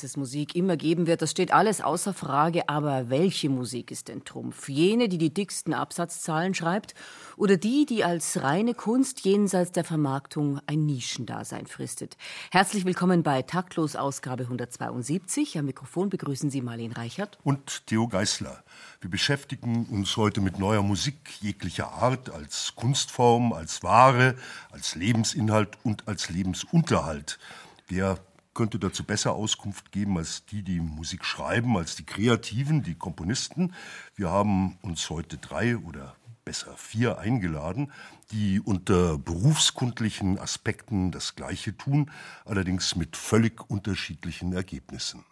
Dass es Musik immer geben wird, das steht alles außer Frage. Aber welche Musik ist denn Trumpf? Jene, die die dicksten Absatzzahlen schreibt oder die, die als reine Kunst jenseits der Vermarktung ein Nischendasein fristet? Herzlich willkommen bei Taktlos Ausgabe 172. Am Mikrofon begrüßen Sie Marlene Reichert und Theo Geißler. Wir beschäftigen uns heute mit neuer Musik jeglicher Art als Kunstform, als Ware, als Lebensinhalt und als Lebensunterhalt. Wer könnte dazu besser Auskunft geben als die, die Musik schreiben, als die Kreativen, die Komponisten. Wir haben uns heute drei oder besser vier eingeladen, die unter berufskundlichen Aspekten das Gleiche tun, allerdings mit völlig unterschiedlichen Ergebnissen.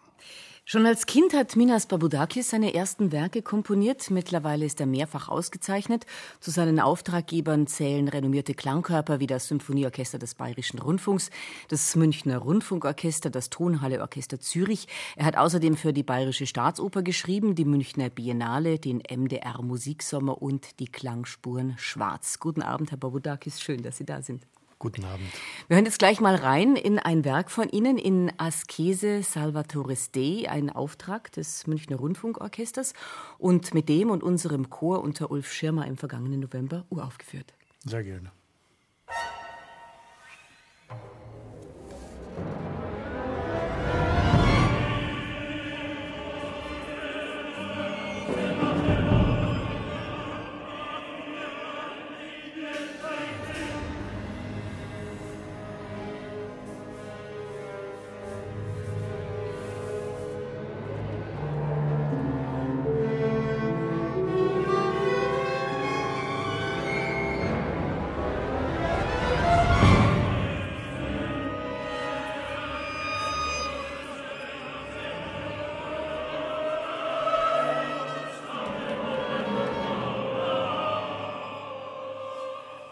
Schon als Kind hat Minas Babudakis seine ersten Werke komponiert. Mittlerweile ist er mehrfach ausgezeichnet. Zu seinen Auftraggebern zählen renommierte Klangkörper wie das Symphonieorchester des Bayerischen Rundfunks, das Münchner Rundfunkorchester, das Tonhalleorchester Zürich. Er hat außerdem für die Bayerische Staatsoper geschrieben, die Münchner Biennale, den MDR Musiksommer und die Klangspuren Schwarz. Guten Abend, Herr Babudakis. Schön, dass Sie da sind. Guten Abend. Wir hören jetzt gleich mal rein in ein Werk von Ihnen, in Askese Salvatores Dei, ein Auftrag des Münchner Rundfunkorchesters und mit dem und unserem Chor unter Ulf Schirmer im vergangenen November uraufgeführt. Sehr gerne.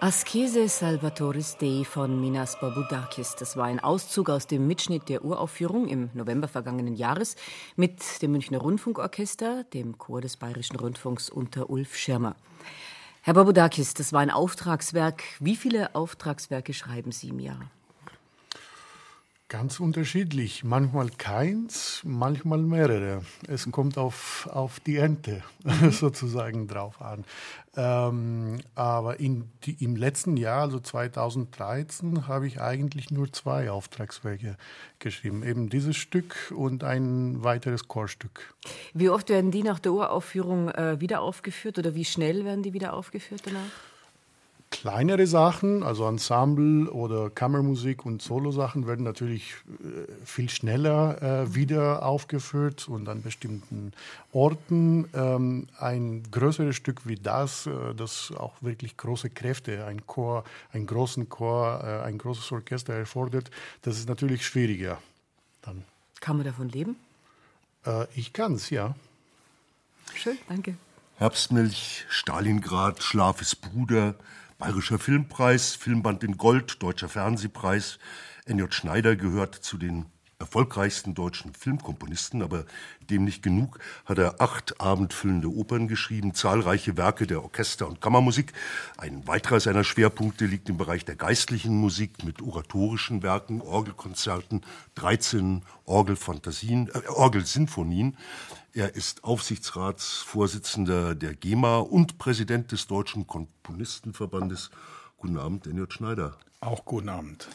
Askese Salvatoris Dei von Minas Babudakis. Das war ein Auszug aus dem Mitschnitt der Uraufführung im November vergangenen Jahres mit dem Münchner Rundfunkorchester, dem Chor des Bayerischen Rundfunks unter Ulf Schirmer. Herr Babudakis, das war ein Auftragswerk. Wie viele Auftragswerke schreiben Sie im Jahr? Ganz unterschiedlich. Manchmal keins, manchmal mehrere. Es kommt auf, auf die Ente sozusagen drauf an. Ähm, aber in die, im letzten Jahr, also 2013, habe ich eigentlich nur zwei Auftragswerke geschrieben. Eben dieses Stück und ein weiteres Chorstück. Wie oft werden die nach der Uraufführung äh, wieder aufgeführt oder wie schnell werden die wieder aufgeführt danach? Kleinere Sachen, also Ensemble oder Kammermusik und Solosachen, werden natürlich äh, viel schneller äh, wieder aufgeführt und an bestimmten Orten. Ähm, ein größeres Stück wie das, äh, das auch wirklich große Kräfte, ein Chor, einen großen Chor, äh, ein großes Orchester erfordert, das ist natürlich schwieriger. Dann. Kann man davon leben? Äh, ich kann es, ja. Schön, danke. Herbstmilch, Stalingrad, Schlaf ist Bruder, Bayerischer Filmpreis, Filmband in Gold, Deutscher Fernsehpreis. N.J. Schneider gehört zu den erfolgreichsten deutschen Filmkomponisten, aber dem nicht genug, hat er acht abendfüllende Opern geschrieben, zahlreiche Werke der Orchester- und Kammermusik. Ein weiterer seiner Schwerpunkte liegt im Bereich der geistlichen Musik mit oratorischen Werken, Orgelkonzerten, 13 Orgelfantasien, äh, Orgelsinfonien. Er ist Aufsichtsratsvorsitzender der GEMA und Präsident des Deutschen Komponistenverbandes. Guten Abend, Daniel Schneider. Auch guten Abend.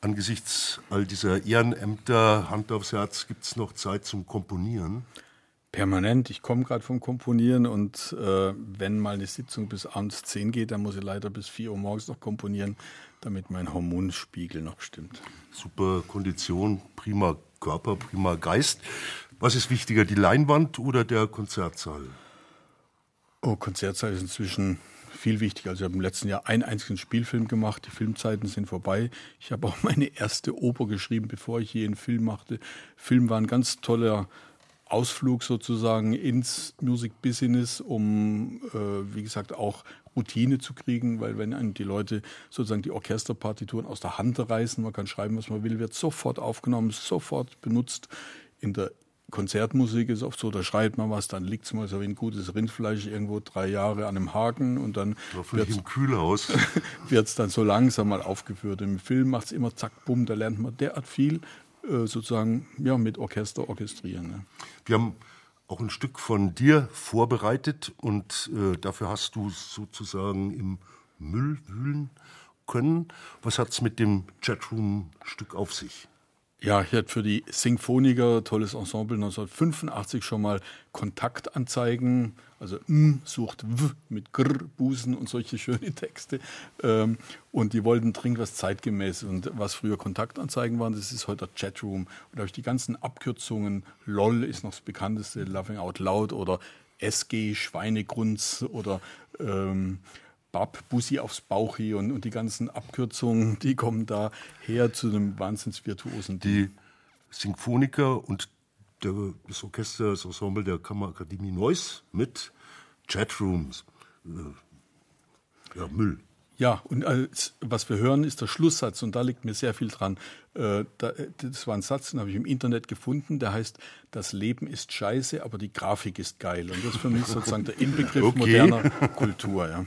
Angesichts all dieser Ehrenämter, Hand aufs Herz, gibt es noch Zeit zum Komponieren? Permanent. Ich komme gerade vom Komponieren und äh, wenn mal eine Sitzung bis abends 10 geht, dann muss ich leider bis 4 Uhr morgens noch komponieren, damit mein Hormonspiegel noch stimmt. Super Kondition, prima Körper, prima Geist. Was ist wichtiger, die Leinwand oder der Konzertsaal? Oh, Konzertsaal ist inzwischen viel wichtiger. Also ich habe im letzten Jahr einen einzigen Spielfilm gemacht. Die Filmzeiten sind vorbei. Ich habe auch meine erste Oper geschrieben, bevor ich je einen Film machte. Film war ein ganz toller Ausflug sozusagen ins Music Business, um, äh, wie gesagt, auch Routine zu kriegen, weil wenn einem die Leute sozusagen die Orchesterpartituren aus der Hand reißen, man kann schreiben, was man will, wird sofort aufgenommen, sofort benutzt. In der Konzertmusik ist oft so, da schreibt man was, dann liegt es mal so wie ein gutes Rindfleisch irgendwo drei Jahre an einem Haken und dann wird es im Kühlhaus. wird dann so langsam mal aufgeführt. Im Film macht es immer zack, bumm, da lernt man derart viel äh, sozusagen ja, mit Orchester orchestrieren. Ne? Wir haben auch ein Stück von dir vorbereitet und äh, dafür hast du sozusagen im Müll wühlen können. Was hat es mit dem Chatroom-Stück auf sich? Ja, ich hatte für die Symphoniker, tolles Ensemble, 1985 schon mal Kontaktanzeigen, also M sucht W mit Gr, Busen und solche schöne Texte. Ähm, und die wollten dringend was zeitgemäß. Und was früher Kontaktanzeigen waren, das ist heute Chatroom. Und da habe ich die ganzen Abkürzungen, LOL ist noch das bekannteste, Laughing Out Loud oder SG, Schweinegrunz oder ähm, Bab, Bussi aufs Bauchi und, und die ganzen Abkürzungen, die kommen da her zu einem wahnsinnsvirtuosen Die Symphoniker und der, das Orchester, das Ensemble der Kammerakademie Neuss mit Chatrooms. Äh, ja, Müll. Ja, und als, was wir hören, ist der Schlusssatz und da liegt mir sehr viel dran. Äh, da, das war ein Satz, den habe ich im Internet gefunden, der heißt, das Leben ist scheiße, aber die Grafik ist geil. Und das ist für mich sozusagen der Inbegriff okay. moderner Kultur. Ja.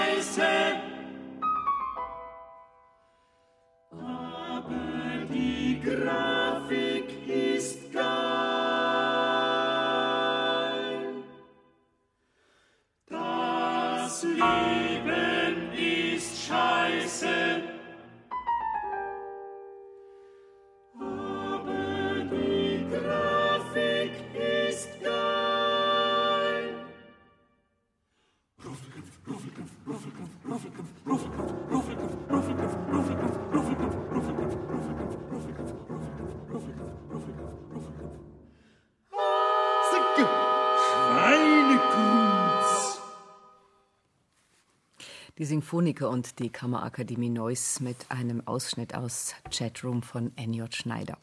Die Symphoniker und die Kammerakademie Neuss mit einem Ausschnitt aus Chatroom von N.J. Schneider.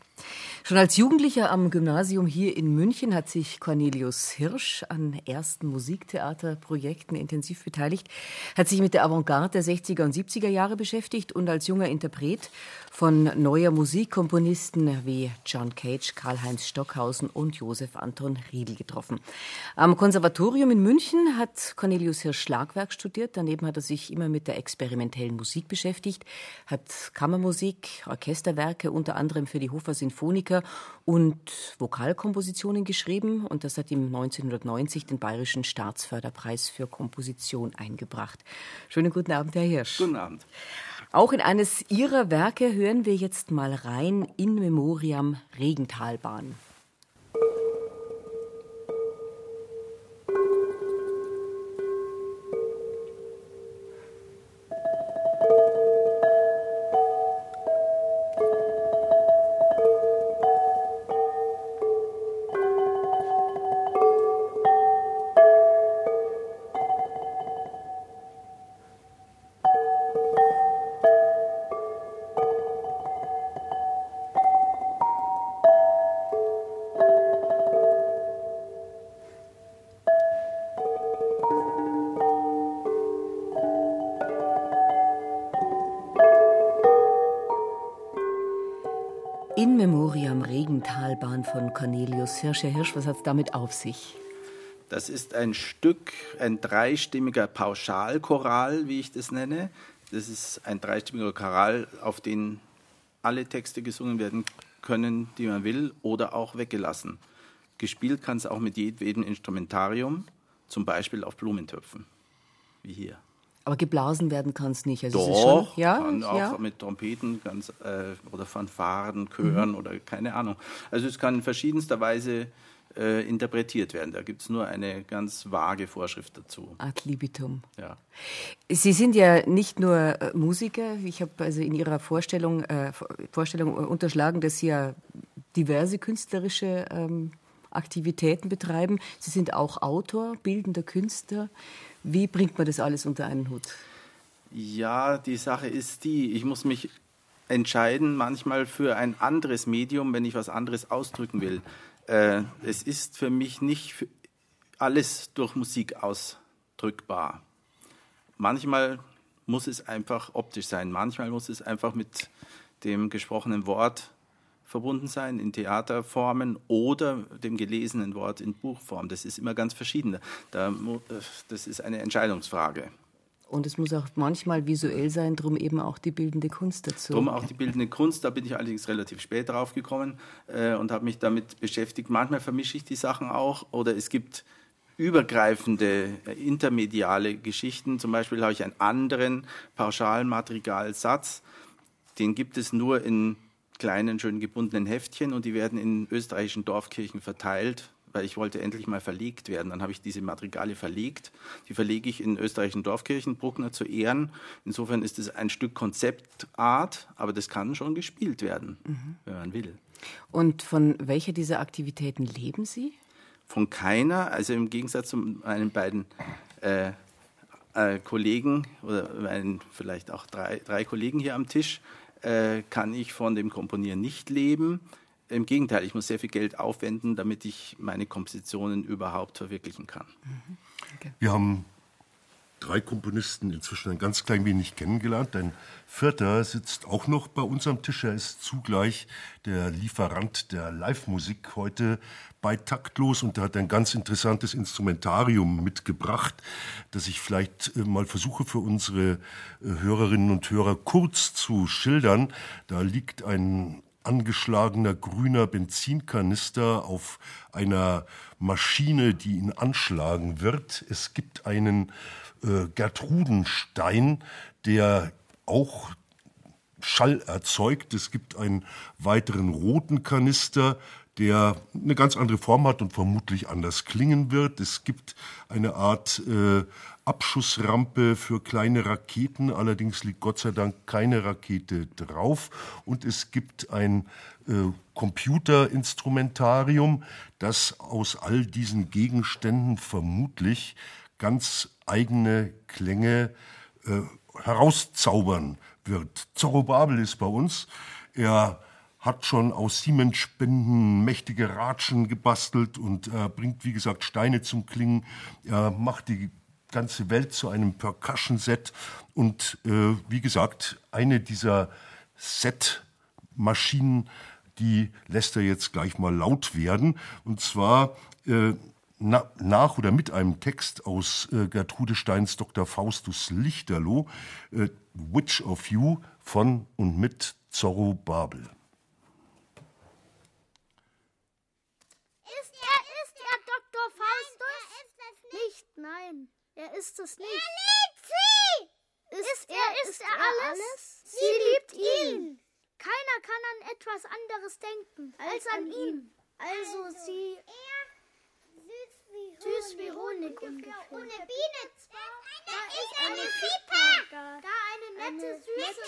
Schon als Jugendlicher am Gymnasium hier in München hat sich Cornelius Hirsch an ersten Musiktheaterprojekten intensiv beteiligt, hat sich mit der Avantgarde der 60er und 70er Jahre beschäftigt und als junger Interpret von neuer Musik Komponisten wie John Cage, Karl-Heinz Stockhausen und Josef Anton Riedel getroffen. Am Konservatorium in München hat Cornelius Hirsch Schlagwerk studiert. Daneben hat er sich immer mit der experimentellen Musik beschäftigt, hat Kammermusik, Orchesterwerke unter anderem für die Hofer Sinfoniker und Vokalkompositionen geschrieben. Und das hat ihm 1990 den Bayerischen Staatsförderpreis für Komposition eingebracht. Schönen guten Abend, Herr Hirsch. Guten Abend. Auch in eines Ihrer Werke hören wir jetzt mal rein in Memoriam Regentalbahn. Hirsch. Herr Hirsch, was hat es damit auf sich? Das ist ein Stück, ein dreistimmiger Pauschalchoral, wie ich das nenne. Das ist ein dreistimmiger Choral, auf den alle Texte gesungen werden können, die man will, oder auch weggelassen. Gespielt kann es auch mit jedem Instrumentarium, zum Beispiel auf Blumentöpfen, wie hier. Aber geblasen werden kann es nicht. Also es ist Doch, schon, ja, kann auch ja. mit Trompeten ganz, äh, oder Fanfaren, Chören oder keine Ahnung. Also es kann in verschiedenster Weise äh, interpretiert werden. Da gibt es nur eine ganz vage Vorschrift dazu. Ad libitum. Ja. Sie sind ja nicht nur äh, Musiker. Ich habe also in Ihrer Vorstellung, äh, Vorstellung unterschlagen, dass Sie ja diverse künstlerische ähm, Aktivitäten betreiben. Sie sind auch Autor, bildender Künstler. Wie bringt man das alles unter einen Hut? Ja, die Sache ist die, ich muss mich entscheiden manchmal für ein anderes Medium, wenn ich was anderes ausdrücken will. Äh, es ist für mich nicht alles durch Musik ausdrückbar. Manchmal muss es einfach optisch sein, manchmal muss es einfach mit dem gesprochenen Wort verbunden sein, in Theaterformen oder dem gelesenen Wort in Buchform. Das ist immer ganz verschieden. Da, das ist eine Entscheidungsfrage. Und es muss auch manchmal visuell sein, darum eben auch die bildende Kunst dazu. Darum auch die bildende Kunst, da bin ich allerdings relativ spät drauf gekommen äh, und habe mich damit beschäftigt. Manchmal vermische ich die Sachen auch oder es gibt übergreifende, äh, intermediale Geschichten. Zum Beispiel habe ich einen anderen pauschalen Madrigalsatz, den gibt es nur in kleinen, schön gebundenen Heftchen und die werden in österreichischen Dorfkirchen verteilt weil ich wollte endlich mal verlegt werden. Dann habe ich diese Madrigale verlegt. Die verlege ich in österreichischen Dorfkirchen, Bruckner zu Ehren. Insofern ist es ein Stück Konzeptart, aber das kann schon gespielt werden, mhm. wenn man will. Und von welcher dieser Aktivitäten leben Sie? Von keiner, also im Gegensatz zu meinen beiden äh, äh, Kollegen oder meinen vielleicht auch drei, drei Kollegen hier am Tisch, äh, kann ich von dem Komponieren nicht leben. Im Gegenteil, ich muss sehr viel Geld aufwenden, damit ich meine Kompositionen überhaupt verwirklichen kann. Mhm. Okay. Wir haben drei Komponisten inzwischen ein ganz klein wenig kennengelernt. Ein vierter sitzt auch noch bei uns am Tisch. Er ist zugleich der Lieferant der Live-Musik heute bei Taktlos und er hat ein ganz interessantes Instrumentarium mitgebracht, das ich vielleicht äh, mal versuche für unsere äh, Hörerinnen und Hörer kurz zu schildern. Da liegt ein angeschlagener grüner Benzinkanister auf einer Maschine, die ihn anschlagen wird. Es gibt einen äh, Gertrudenstein, der auch Schall erzeugt. Es gibt einen weiteren roten Kanister, der eine ganz andere Form hat und vermutlich anders klingen wird. Es gibt eine Art äh, Abschussrampe für kleine Raketen, allerdings liegt Gott sei Dank keine Rakete drauf. Und es gibt ein äh, Computerinstrumentarium, das aus all diesen Gegenständen vermutlich ganz eigene Klänge äh, herauszaubern wird. Zorro Babel ist bei uns. Er hat schon aus Siemensspenden mächtige Ratschen gebastelt und äh, bringt, wie gesagt, Steine zum Klingen. Er macht die ganze Welt zu einem Percussion-Set und, äh, wie gesagt, eine dieser Set-Maschinen, die lässt er jetzt gleich mal laut werden. Und zwar äh, na, nach oder mit einem Text aus äh, Gertrude Steins Dr. Faustus Lichterloh, äh, Witch of You von und mit Zorro Babel. Ist er, ist er Dr. Faustus? Nein, er ist es nicht. Nein, er ist es nicht. Er liebt sie! Ist, ist er, ist, er, alles? alles? Sie, sie liebt ihn. Keiner kann an etwas anderes denken als, als an ihn. Also, also sie... Er Süß wie Honig ungefähr. Ohne Biene. Da ist eine Viper. Da eine nette, süße,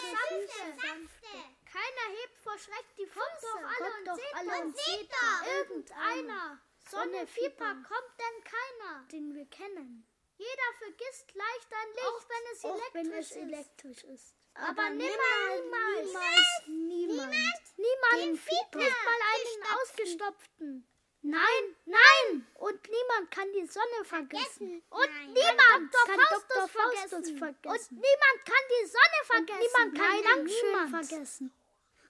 sanfte. Keiner hebt vor Schreck die Füße. Kommt doch alle und seht doch. Irgendeiner. So eine Viper kommt denn keiner, den wir kennen. Jeder vergisst leicht ein Licht, auch wenn es, elektrisch, wenn es elektrisch ist. Aber niemals, niemals, niemand, niemand, niemand, nicht mal einen ausgestopften. Nein, nein! Und niemand kann die Sonne vergessen. Und nein. niemand kann Dr. Faustus, Faustus vergessen. Und niemand kann die Sonne vergessen. Und niemand kann nein, vergessen.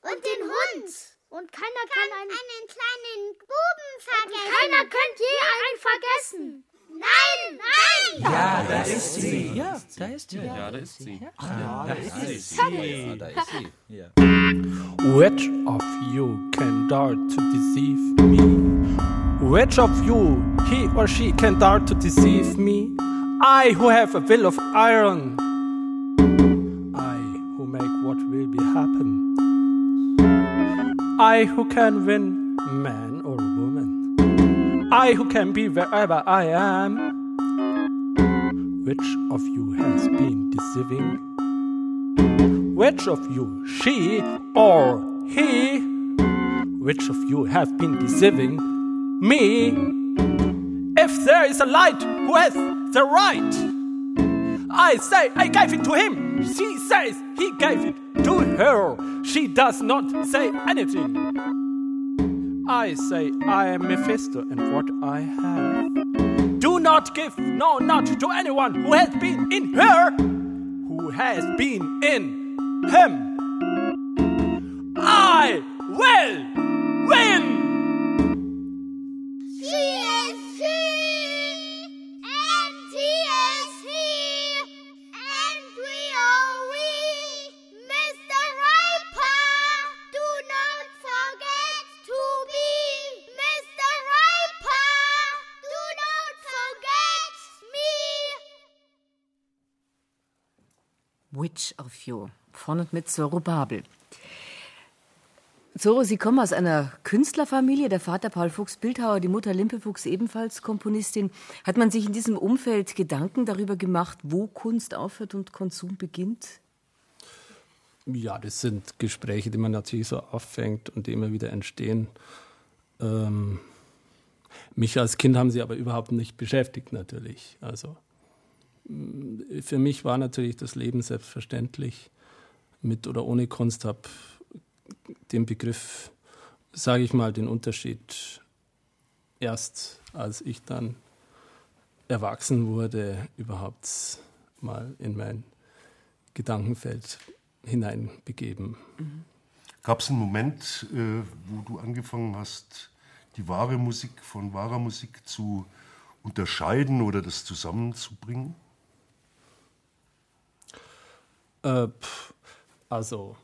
Und, Und den Hund. Und keiner kann, kann einen, einen, kleinen Buben vergessen. Und keiner könnte je einen vergessen. Nein, nein! Ja, da ist sie. Ja, da ist sie. Ja, da ist sie. Ja, da ist sie. Ja, da ist sie. Which of you can dare to deceive me? Which of you, he or she, can dare to deceive me? I who have a will of iron. I who make what will be happen. I who can win man or woman. I who can be wherever I am. Which of you has been deceiving? Which of you, she or he? Which of you have been deceiving me? If there is a light, who has the right? I say I gave it to him. She says he gave it to her. She does not say anything. I say I am Mephisto and what I have. Do not give, no, not to anyone who has been in her, who has been in him. I will win! Which of you? Von und mit Zoro Babel. Zoro, Sie kommen aus einer Künstlerfamilie. Der Vater Paul Fuchs Bildhauer, die Mutter Limpe Fuchs ebenfalls Komponistin. Hat man sich in diesem Umfeld Gedanken darüber gemacht, wo Kunst aufhört und Konsum beginnt? Ja, das sind Gespräche, die man natürlich so auffängt und die immer wieder entstehen. Ähm, mich als Kind haben sie aber überhaupt nicht beschäftigt, natürlich. Also für mich war natürlich das Leben selbstverständlich. Mit oder ohne Kunst habe den Begriff, sage ich mal, den Unterschied erst, als ich dann erwachsen wurde, überhaupt mal in mein Gedankenfeld hineinbegeben. Gab es einen Moment, äh, wo du angefangen hast, die wahre Musik von wahrer Musik zu unterscheiden oder das zusammenzubringen? Äh, also,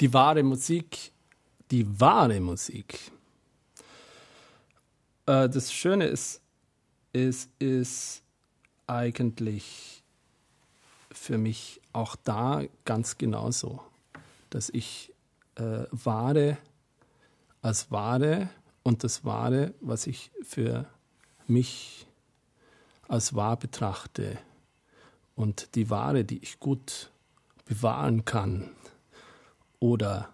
die wahre Musik, die wahre Musik. Äh, das Schöne ist, es ist eigentlich für mich auch da ganz genauso, dass ich äh, Wahre als Wahre und das Wahre, was ich für mich als wahr betrachte und die Ware, die ich gut bewahren kann oder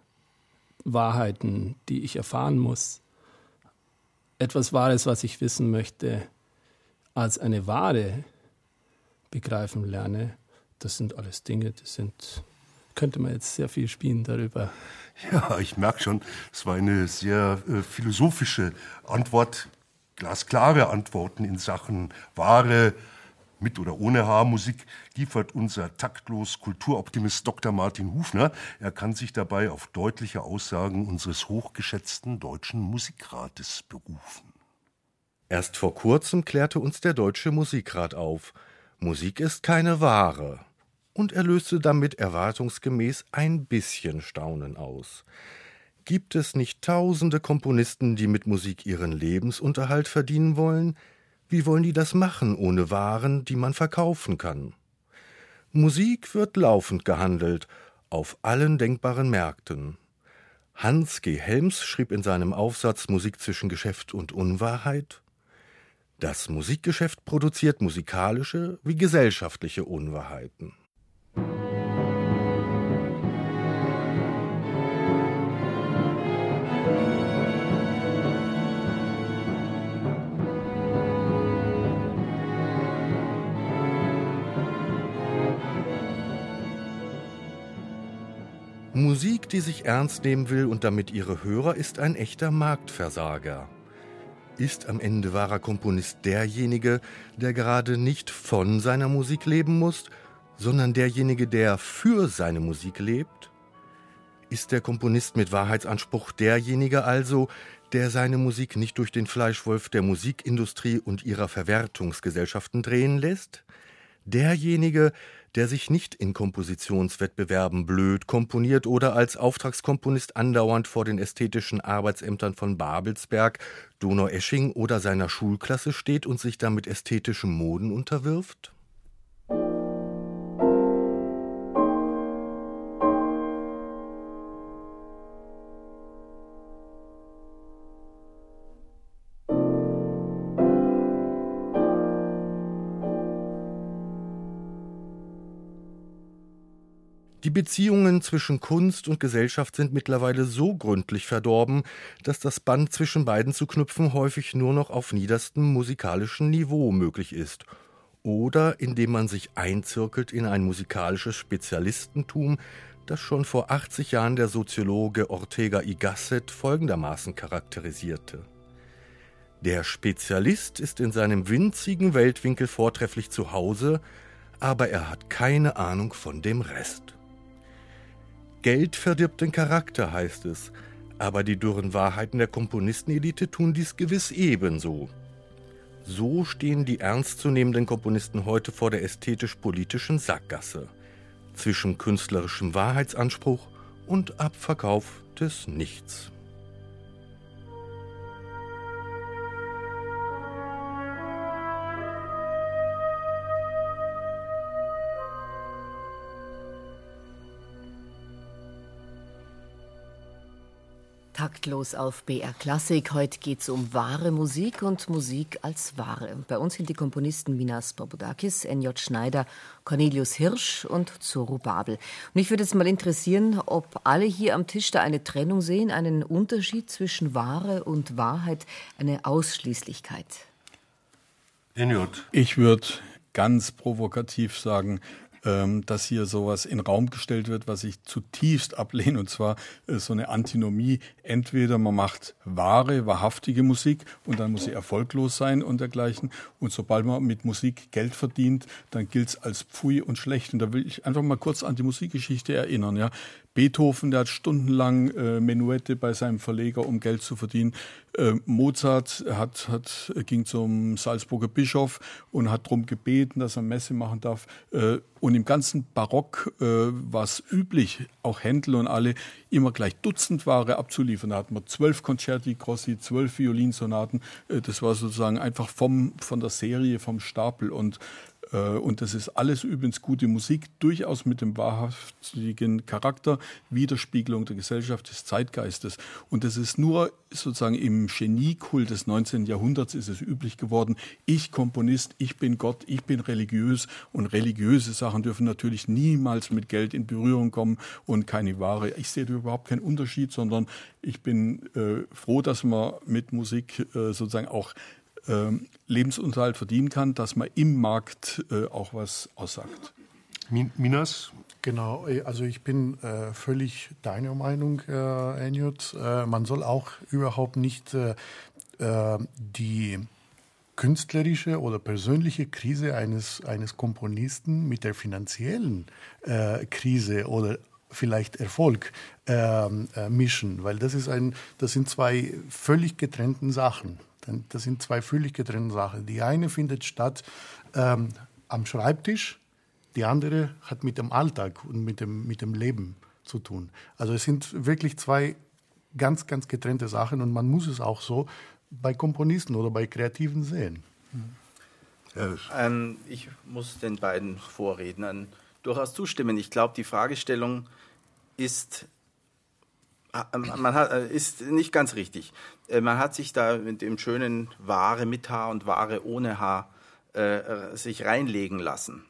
Wahrheiten, die ich erfahren muss, etwas Wahres, was ich wissen möchte, als eine Ware begreifen lerne, das sind alles Dinge, das sind, könnte man jetzt sehr viel spielen darüber. Ja, ich merke schon, es war eine sehr äh, philosophische Antwort, glasklare Antworten in Sachen wahre, mit oder ohne Haarmusik liefert unser taktlos Kulturoptimist Dr. Martin Hufner. Er kann sich dabei auf deutliche Aussagen unseres hochgeschätzten Deutschen Musikrates berufen. Erst vor kurzem klärte uns der Deutsche Musikrat auf. Musik ist keine Ware. Und er löste damit erwartungsgemäß ein bisschen Staunen aus. Gibt es nicht tausende Komponisten, die mit Musik ihren Lebensunterhalt verdienen wollen? Wie wollen die das machen ohne Waren, die man verkaufen kann? Musik wird laufend gehandelt, auf allen denkbaren Märkten. Hans G. Helms schrieb in seinem Aufsatz Musik zwischen Geschäft und Unwahrheit Das Musikgeschäft produziert musikalische wie gesellschaftliche Unwahrheiten. Musik, die sich ernst nehmen will und damit ihre Hörer, ist ein echter Marktversager. Ist am Ende wahrer Komponist derjenige, der gerade nicht von seiner Musik leben muss, sondern derjenige, der für seine Musik lebt? Ist der Komponist mit Wahrheitsanspruch derjenige also, der seine Musik nicht durch den Fleischwolf der Musikindustrie und ihrer Verwertungsgesellschaften drehen lässt? Derjenige, der sich nicht in Kompositionswettbewerben blöd komponiert oder als Auftragskomponist andauernd vor den ästhetischen Arbeitsämtern von Babelsberg, Donauesching oder seiner Schulklasse steht und sich damit ästhetischen Moden unterwirft? Die Beziehungen zwischen Kunst und Gesellschaft sind mittlerweile so gründlich verdorben, dass das Band zwischen beiden zu knüpfen häufig nur noch auf niederstem musikalischen Niveau möglich ist. Oder indem man sich einzirkelt in ein musikalisches Spezialistentum, das schon vor 80 Jahren der Soziologe Ortega y Gasset folgendermaßen charakterisierte. Der Spezialist ist in seinem winzigen Weltwinkel vortrefflich zu Hause, aber er hat keine Ahnung von dem Rest. Geld verdirbt den Charakter, heißt es, aber die dürren Wahrheiten der Komponistenelite tun dies gewiss ebenso. So stehen die ernstzunehmenden Komponisten heute vor der ästhetisch-politischen Sackgasse zwischen künstlerischem Wahrheitsanspruch und Abverkauf des Nichts. Taktlos auf BR Klassik. Heute geht es um wahre Musik und Musik als Ware. Bei uns sind die Komponisten Minas Bobodakis, N.J. Schneider, Cornelius Hirsch und Zoru Babel. Und mich würde jetzt mal interessieren, ob alle hier am Tisch da eine Trennung sehen, einen Unterschied zwischen Ware und Wahrheit, eine Ausschließlichkeit. NJ. Ich würde ganz provokativ sagen, ähm, dass hier sowas in Raum gestellt wird, was ich zutiefst ablehne, und zwar äh, so eine Antinomie. Entweder man macht wahre, wahrhaftige Musik und dann muss sie erfolglos sein und dergleichen. Und sobald man mit Musik Geld verdient, dann gilt es als pfui und schlecht. Und da will ich einfach mal kurz an die Musikgeschichte erinnern. Ja. Beethoven, der hat stundenlang äh, Menuette bei seinem Verleger, um Geld zu verdienen. Äh, Mozart hat, hat, ging zum Salzburger Bischof und hat darum gebeten, dass er Messe machen darf. Äh, und im ganzen Barock äh, war es üblich, auch Händel und alle immer gleich Dutzendware abzuliefern. Da hatten wir zwölf Concerti Grossi, zwölf Violinsonaten. Äh, das war sozusagen einfach vom, von der Serie, vom Stapel. Und und das ist alles übrigens gute Musik, durchaus mit dem wahrhaftigen Charakter, Widerspiegelung der Gesellschaft, des Zeitgeistes. Und das ist nur sozusagen im Geniekult des 19. Jahrhunderts ist es üblich geworden, ich Komponist, ich bin Gott, ich bin religiös und religiöse Sachen dürfen natürlich niemals mit Geld in Berührung kommen und keine Ware. Ich sehe da überhaupt keinen Unterschied, sondern ich bin äh, froh, dass man mit Musik äh, sozusagen auch Lebensunterhalt verdienen kann, dass man im Markt äh, auch was aussagt. Minas? Genau, also ich bin äh, völlig deiner Meinung, äh, Enjut. Äh, man soll auch überhaupt nicht äh, äh, die künstlerische oder persönliche Krise eines, eines Komponisten mit der finanziellen äh, Krise oder vielleicht Erfolg ähm, mischen, weil das, ist ein, das sind zwei völlig getrennten Sachen. Das sind zwei völlig getrennte Sachen. Die eine findet statt ähm, am Schreibtisch, die andere hat mit dem Alltag und mit dem, mit dem Leben zu tun. Also es sind wirklich zwei ganz, ganz getrennte Sachen und man muss es auch so bei Komponisten oder bei Kreativen sehen. Ähm, ich muss den beiden Vorrednern durchaus zustimmen. Ich glaube, die Fragestellung ist ähm, man hat, äh, ist nicht ganz richtig. Äh, man hat sich da mit dem schönen Ware mit Haar und Ware ohne Haar äh, sich reinlegen lassen.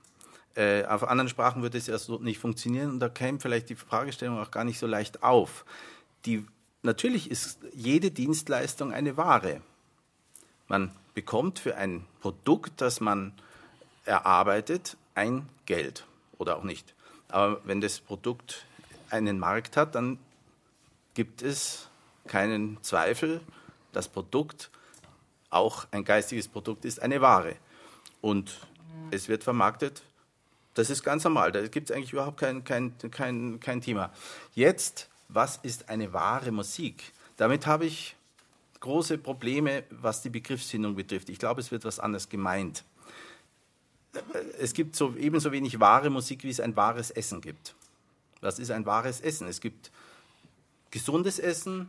Äh, auf anderen Sprachen würde es ja so nicht funktionieren und da käme vielleicht die Fragestellung auch gar nicht so leicht auf. Die, natürlich ist jede Dienstleistung eine Ware. Man bekommt für ein Produkt, das man erarbeitet, ein Geld oder auch nicht. Aber wenn das Produkt einen Markt hat, dann gibt es keinen Zweifel, das Produkt auch ein geistiges Produkt ist, eine Ware. Und es wird vermarktet. Das ist ganz normal. Da gibt es eigentlich überhaupt kein, kein, kein, kein Thema. Jetzt, was ist eine wahre Musik? Damit habe ich große Probleme, was die Begriffsfindung betrifft. Ich glaube, es wird was anderes gemeint. Es gibt so, ebenso wenig wahre Musik, wie es ein wahres Essen gibt. Was ist ein wahres Essen? Es gibt gesundes Essen,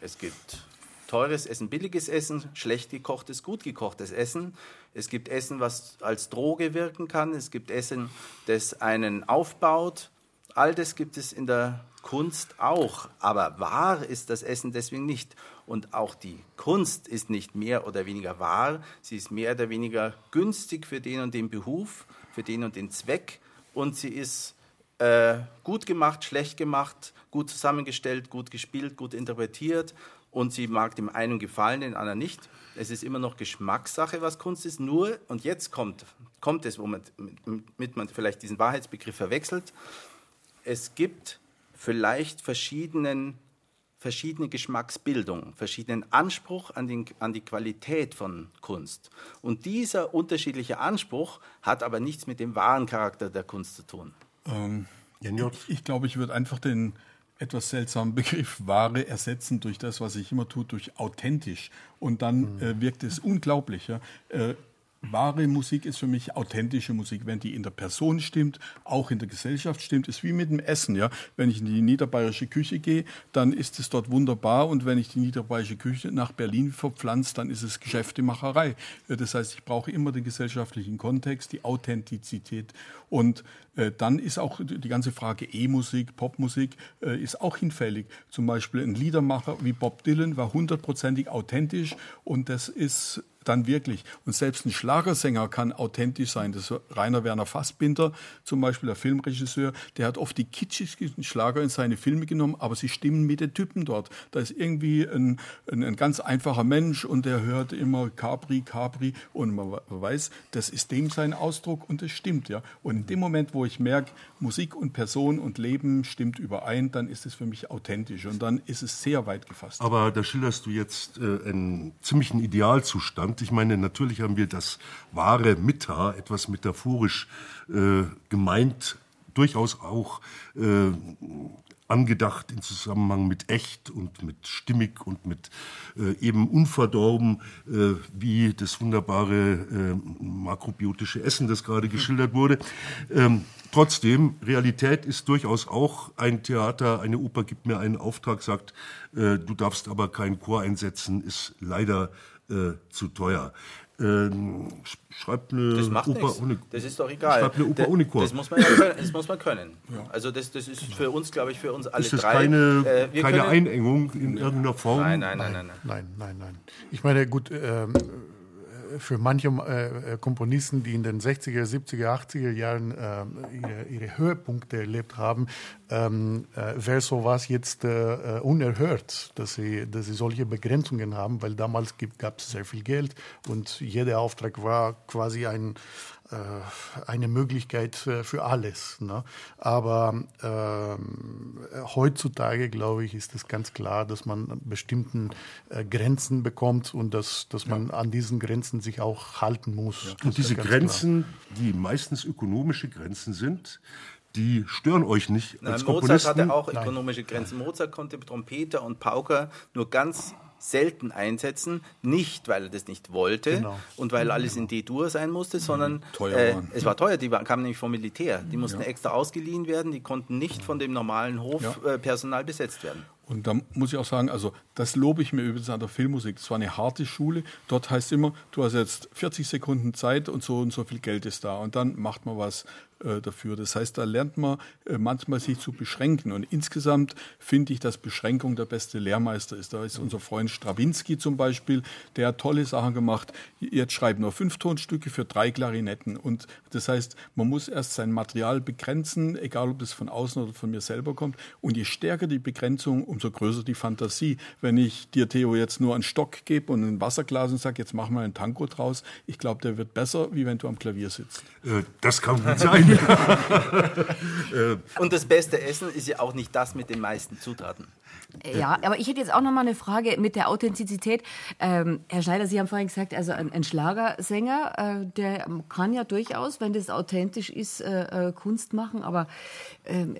es gibt teures Essen, billiges Essen, schlecht gekochtes, gut gekochtes Essen. Es gibt Essen, was als Droge wirken kann. Es gibt Essen, das einen aufbaut. All das gibt es in der Kunst auch. Aber wahr ist das Essen deswegen nicht. Und auch die Kunst ist nicht mehr oder weniger wahr. Sie ist mehr oder weniger günstig für den und den Beruf, für den und den Zweck. Und sie ist äh, gut gemacht, schlecht gemacht, gut zusammengestellt, gut gespielt, gut interpretiert und sie mag dem einen gefallen, den anderen nicht. Es ist immer noch Geschmackssache, was Kunst ist. Nur, und jetzt kommt, kommt es, womit mit man vielleicht diesen Wahrheitsbegriff verwechselt. Es gibt vielleicht verschiedenen, verschiedene Geschmacksbildung, verschiedenen Anspruch an, den, an die Qualität von Kunst. Und dieser unterschiedliche Anspruch hat aber nichts mit dem wahren Charakter der Kunst zu tun. Ähm, ich, ich glaube, ich würde einfach den etwas seltsamen Begriff Ware ersetzen durch das, was ich immer tue, durch authentisch. Und dann mhm. äh, wirkt es unglaublich. Ja? Äh, Wahre Musik ist für mich authentische Musik, wenn die in der Person stimmt, auch in der Gesellschaft stimmt. Ist wie mit dem Essen, ja. Wenn ich in die niederbayerische Küche gehe, dann ist es dort wunderbar und wenn ich die niederbayerische Küche nach Berlin verpflanze, dann ist es Geschäftemacherei. Das heißt, ich brauche immer den gesellschaftlichen Kontext, die Authentizität und äh, dann ist auch die ganze Frage E-Musik, Popmusik äh, ist auch hinfällig. Zum Beispiel ein Liedermacher wie Bob Dylan war hundertprozentig authentisch und das ist dann wirklich. Und selbst ein Schlagersänger kann authentisch sein. Das ist Rainer Werner Fassbinder, zum Beispiel der Filmregisseur, der hat oft die kitschigsten Schlager in seine Filme genommen, aber sie stimmen mit den Typen dort. Da ist irgendwie ein, ein, ein ganz einfacher Mensch und der hört immer Capri, Capri und man weiß, das ist dem sein Ausdruck und das stimmt. ja. Und in dem Moment, wo ich merke, Musik und Person und Leben stimmt überein, dann ist es für mich authentisch und dann ist es sehr weit gefasst. Aber da schilderst du jetzt äh, einen ziemlichen Idealzustand. Ich meine, natürlich haben wir das wahre Mitta, etwas metaphorisch äh, gemeint, durchaus auch äh, angedacht in Zusammenhang mit echt und mit stimmig und mit äh, eben unverdorben, äh, wie das wunderbare äh, makrobiotische Essen, das gerade geschildert wurde. Ähm, trotzdem, Realität ist durchaus auch ein Theater, eine Oper gibt mir einen Auftrag, sagt, äh, du darfst aber keinen Chor einsetzen, ist leider äh, zu teuer. Ähm, schreibt eine das macht Oper nichts. ohne Das ist doch egal. Schreibt eine Oper das, ohne Chor. Das muss man, ja können, das muss man können. Also das, das ist für uns, glaube ich, für uns alle ist das drei. keine, äh, wir keine können- Einengung in irgendeiner Form? Nein, nein, nein, nein, nein. Nein, nein, nein. Ich meine, gut, ähm, für manche äh, Komponisten, die in den 60er, 70er, 80er Jahren ähm, ihre, ihre Höhepunkte erlebt haben, ähm, äh, wäre sowas jetzt äh, äh, unerhört, dass sie, dass sie solche Begrenzungen haben, weil damals gab es sehr viel Geld und jeder Auftrag war quasi ein, äh, eine Möglichkeit äh, für alles. Ne? Aber ähm, heutzutage, glaube ich, ist es ganz klar, dass man bestimmten äh, Grenzen bekommt und dass, dass man an diesen Grenzen sich auch halten muss. Das Und diese Grenzen, die meistens ökonomische Grenzen sind, die stören euch nicht Na, als Mozart Komponisten. hatte auch ökonomische Grenzen. Mozart konnte Trompeter und Pauker nur ganz selten einsetzen, nicht weil er das nicht wollte Genau. und weil alles in D-Dur sein musste, sondern Teuer äh, es war teuer, die kamen nämlich vom Militär. Die mussten extra ausgeliehen werden, die konnten nicht von dem normalen Hofpersonal besetzt werden. Und da muss ich auch sagen, also das lobe ich mir übrigens an der Filmmusik. Das war eine harte Schule. Dort heißt immer, du hast jetzt 40 Sekunden Zeit und so und so viel Geld ist da. Und dann macht man was äh, dafür. Das heißt, da lernt man äh, manchmal sich zu beschränken. Und insgesamt finde ich, dass Beschränkung der beste Lehrmeister ist. Da ist unser Freund Strawinski zum Beispiel, der hat tolle Sachen gemacht. Jetzt schreibt nur fünf Tonstücke für drei Klarinetten. Und das heißt, man muss erst sein Material begrenzen, egal ob das von außen oder von mir selber kommt. Und je stärker die Begrenzung, umso größer die Fantasie. Wenn ich dir, Theo, jetzt nur einen Stock gebe und ein Wasserglas und sage, jetzt mach mal einen Tango draus, ich glaube, der wird besser, wie wenn du am Klavier sitzt. Äh, das kann gut sein. Und das beste Essen ist ja auch nicht das mit den meisten Zutaten. Ja, aber ich hätte jetzt auch noch mal eine Frage mit der Authentizität. Ähm, Herr Schneider, Sie haben vorhin gesagt, also ein, ein Schlagersänger, äh, der kann ja durchaus, wenn das authentisch ist, äh, äh, Kunst machen, aber ähm,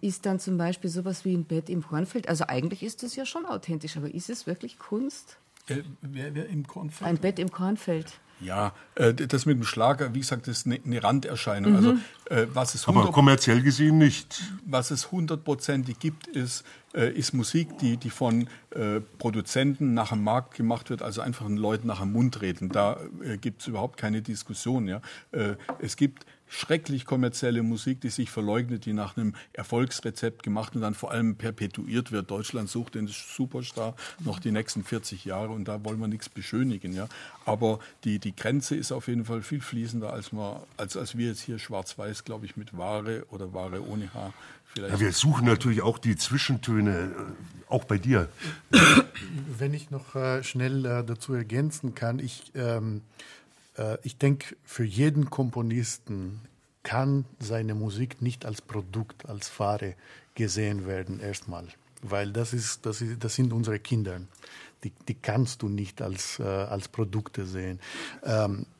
ist dann zum Beispiel sowas wie ein Bett im Kornfeld, also eigentlich ist das ja schon authentisch, aber ist es wirklich Kunst? Äh, wer, wer im Kornfeld? Ein Bett im Kornfeld. Ja, äh, das mit dem Schlager, wie gesagt, das ist eine, Randerscheinung. Also äh, was es Aber 100 kommerziell gesehen nicht. was es hundertprozentig gibt, ist, äh, ist Musik, die, die von äh, Produzenten nach dem Markt gemacht wird, also einfach den Leuten nach dem Mund reden. Da äh, gibt es überhaupt keine Diskussion. Ja? Äh, es gibt schrecklich kommerzielle Musik, die sich verleugnet, die nach einem Erfolgsrezept gemacht und dann vor allem perpetuiert wird. Deutschland sucht den Superstar noch die nächsten 40 Jahre und da wollen wir nichts beschönigen. Ja. Aber die, die Grenze ist auf jeden Fall viel fließender, als, wir, als, als wir jetzt hier schwarz-weiß, glaube ich, mit Ware oder Ware ohne Haar vielleicht. Ja, wir suchen natürlich auch die Zwischentöne, äh, auch bei dir. Wenn ich noch äh, schnell äh, dazu ergänzen kann, ich, ähm, äh, ich denke, für jeden Komponisten kann seine Musik nicht als Produkt, als Ware gesehen werden, erstmal. Weil das, ist, das, ist, das sind unsere Kinder. Die, die kannst du nicht als, äh, als Produkte sehen. Ähm, äh,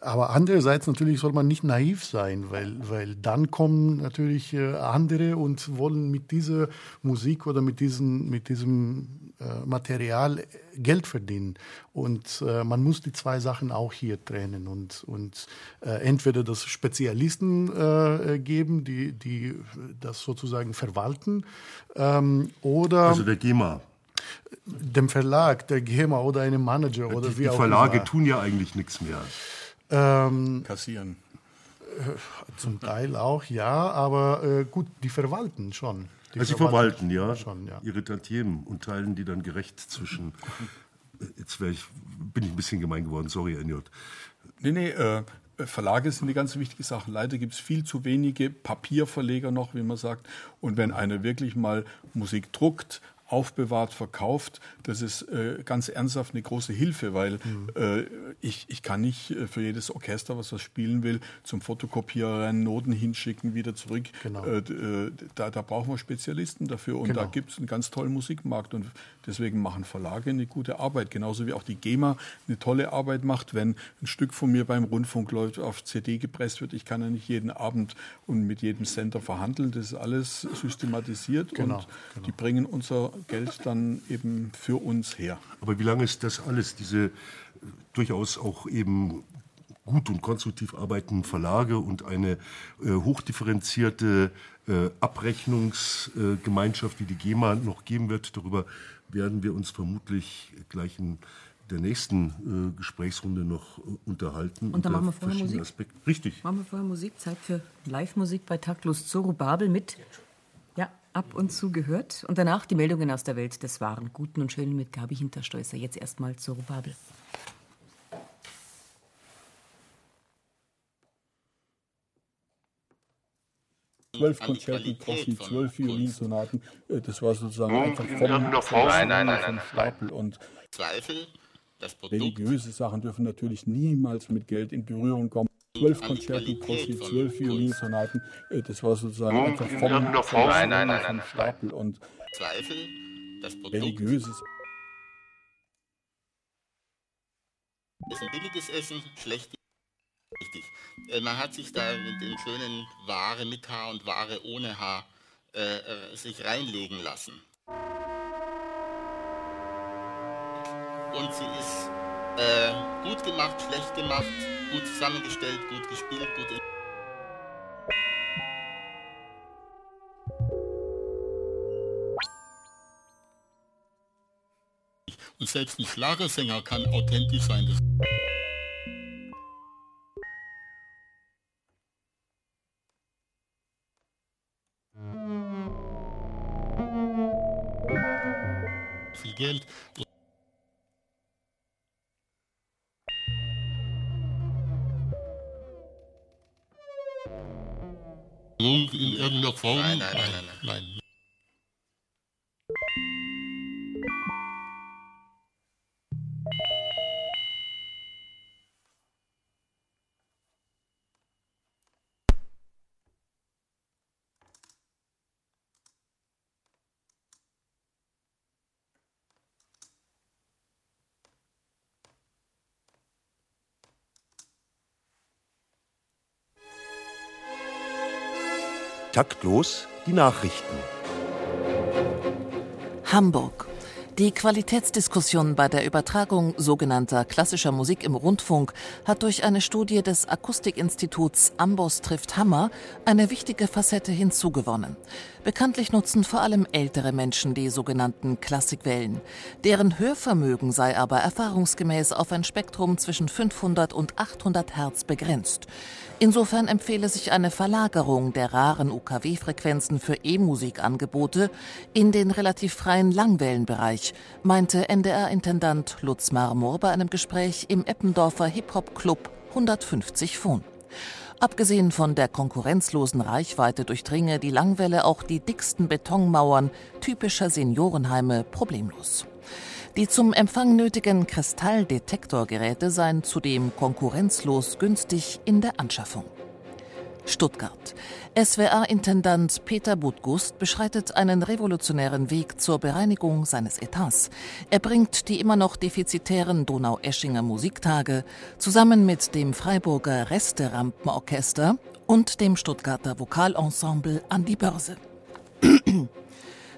aber andererseits natürlich soll man nicht naiv sein, weil, weil dann kommen natürlich äh, andere und wollen mit dieser Musik oder mit, diesen, mit diesem äh, Material Geld verdienen. Und äh, man muss die zwei Sachen auch hier trennen und, und äh, entweder das Spezialisten äh, geben, die, die das sozusagen verwalten, ähm, oder... Also der GEMA dem Verlag, der GEMA oder einem Manager oder die, wie die auch Verlage immer. tun ja eigentlich nichts mehr. Ähm, Kassieren. äh, zum Teil auch, ja, aber äh, gut, die verwalten schon. Die also sie verwalten, ja, Schon, ja. ihre Tantiemen und teilen die dann gerecht zwischen. Jetzt wär ich, bin ich ein bisschen gemein geworden, sorry, NJ. Nee, nee, äh, Verlage sind eine ganz wichtige Sache. Leider gibt es viel zu wenige Papierverleger noch, wie man sagt. Und wenn einer wirklich mal Musik druckt, aufbewahrt, verkauft, das ist äh, ganz ernsthaft eine große Hilfe, weil Mhm. äh, ich, ich kann nicht äh, für jedes Orchester, was das spielen will, zum Fotokopierer Noten hinschicken, wieder zurück. Genau. Äh, äh, da, da brauchen wir Spezialisten dafür und da Genau. gibt es einen ganz tollen Musikmarkt und deswegen machen Verlage eine gute Arbeit, genauso wie auch die GEMA eine tolle Arbeit macht, wenn ein Stück von mir beim Rundfunk läuft, auf CD gepresst wird. Ich kann ja nicht jeden Abend und mit jedem Center verhandeln, das ist alles systematisiert Genau, und die bringen unser Geld dann eben für uns her. Aber wie lange ist das alles, diese äh, durchaus auch eben gut und konstruktiv arbeitenden Verlage und eine äh, hochdifferenzierte äh, Abrechnungsgemeinschaft, wie die GEMA noch geben wird, darüber werden wir uns vermutlich gleich in der nächsten äh, Gesprächsrunde noch äh, unterhalten. Und dann machen wir vorher Musik? Aspekten. Richtig. Machen wir vorher Musik, Zeit für Live-Musik bei Taktlos Zorobabel mit ja, ab und zu gehört. Und danach die Meldungen aus der Welt des Wahren, Guten und Schönen mit Gabi Hinterstoißer. Jetzt erstmal Zorobabel. Zwölf Konzerte, Crossi, zwölf Violinsonaten, äh, das war sozusagen einfach vom, vom, Form- Nein, nein, nein, vom nein, nein. Stapel. Und Zweifel, das Produkt religiöse Sachen dürfen natürlich niemals mit Geld in Berührung kommen. Zwölf Konzerte, Crossi, zwölf Violinsonaten, äh, das war sozusagen einfach vom, irgendeiner vom, Nein, nein, nein, nein, nein. Stapel. Und Zweifel, das Produkt religiöses ist ein billiges Essen, schlecht richtig. Äh, man hat sich da mit den schönen Ware mit Haar und Ware ohne Haar äh, äh, sich reinlegen lassen. Und sie ist äh, gut gemacht, schlecht gemacht, gut zusammengestellt, gut gespielt, gut Und selbst ein Schlagersänger kann authentisch sein. Das viel Geld. Irgendeiner Form? Nein, nein, nein, nein. nein. Taktlos die Nachrichten. Hamburg. Die Qualitätsdiskussion bei der Übertragung sogenannter klassischer Musik im Rundfunk hat durch eine Studie des Akustikinstituts Ambos trifft Hammer eine wichtige Facette hinzugewonnen. Bekanntlich nutzen vor allem ältere Menschen die sogenannten Klassikwellen. Deren Hörvermögen sei aber erfahrungsgemäß auf ein Spektrum zwischen 500 und 800 Hertz begrenzt. Insofern empfehle sich eine Verlagerung der raren UKW-Frequenzen für E-Musikangebote in den relativ freien Langwellenbereich, meinte NDR-Intendant Lutz Marmor bei einem Gespräch im Eppendorfer Hip-Hop-Club 150 Phon. Abgesehen von der konkurrenzlosen Reichweite durchdringe die Langwelle auch die dicksten Betonmauern typischer Seniorenheime problemlos. Die zum Empfang nötigen Kristalldetektorgeräte seien zudem konkurrenzlos günstig in der Anschaffung. Stuttgart. SWR-Intendant Peter Budgust beschreitet einen revolutionären Weg zur Bereinigung seines Etats. Er bringt die immer noch defizitären Donau-Eschinger Musiktage zusammen mit dem Freiburger Resterampenorchester und dem Stuttgarter Vokalensemble an die Börse.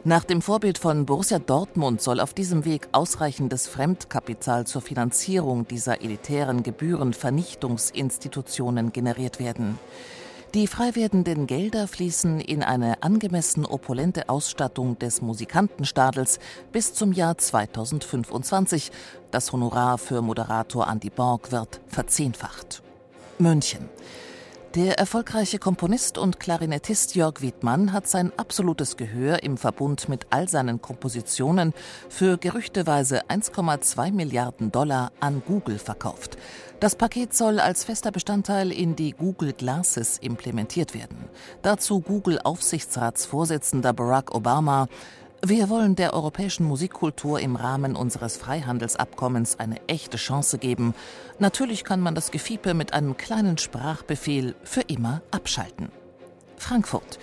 Nach dem Vorbild von Borussia Dortmund soll auf diesem Weg ausreichendes Fremdkapital zur Finanzierung dieser elitären Gebührenvernichtungsinstitutionen generiert werden. Die frei werdenden Gelder fließen in eine angemessen opulente Ausstattung des Musikantenstadels bis zum Jahr 2025. Das Honorar für Moderator Andy Borg wird verzehnfacht. München. Der erfolgreiche Komponist und Klarinettist Jörg Wiedmann hat sein absolutes Gehör im Verbund mit all seinen Kompositionen für gerüchteweise 1,2 Milliarden Dollar an Google verkauft. Das Paket soll als fester Bestandteil in die Google Glasses implementiert werden. Dazu Google Aufsichtsratsvorsitzender Barack Obama wir wollen der europäischen Musikkultur im Rahmen unseres Freihandelsabkommens eine echte Chance geben. Natürlich kann man das Gefiepe mit einem kleinen Sprachbefehl für immer abschalten. Frankfurt.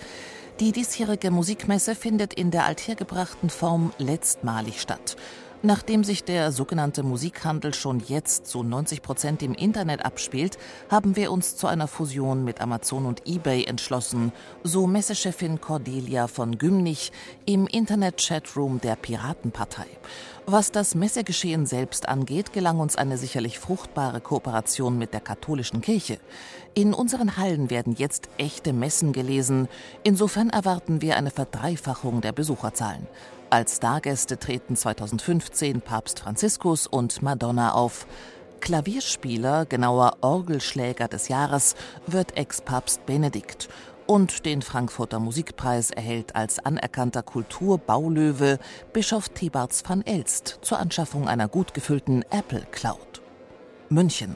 Die diesjährige Musikmesse findet in der althergebrachten Form letztmalig statt. Nachdem sich der sogenannte Musikhandel schon jetzt zu 90 Prozent im Internet abspielt, haben wir uns zu einer Fusion mit Amazon und eBay entschlossen, so Messechefin Cordelia von Gümnich im Internet-Chatroom der Piratenpartei. Was das Messegeschehen selbst angeht, gelang uns eine sicherlich fruchtbare Kooperation mit der katholischen Kirche. In unseren Hallen werden jetzt echte Messen gelesen. Insofern erwarten wir eine Verdreifachung der Besucherzahlen. Als Stargäste treten 2015 Papst Franziskus und Madonna auf. Klavierspieler, genauer Orgelschläger des Jahres, wird Ex-Papst Benedikt. Und den Frankfurter Musikpreis erhält als anerkannter Kulturbaulöwe Bischof Thebarts van Elst zur Anschaffung einer gut gefüllten Apple Cloud. München.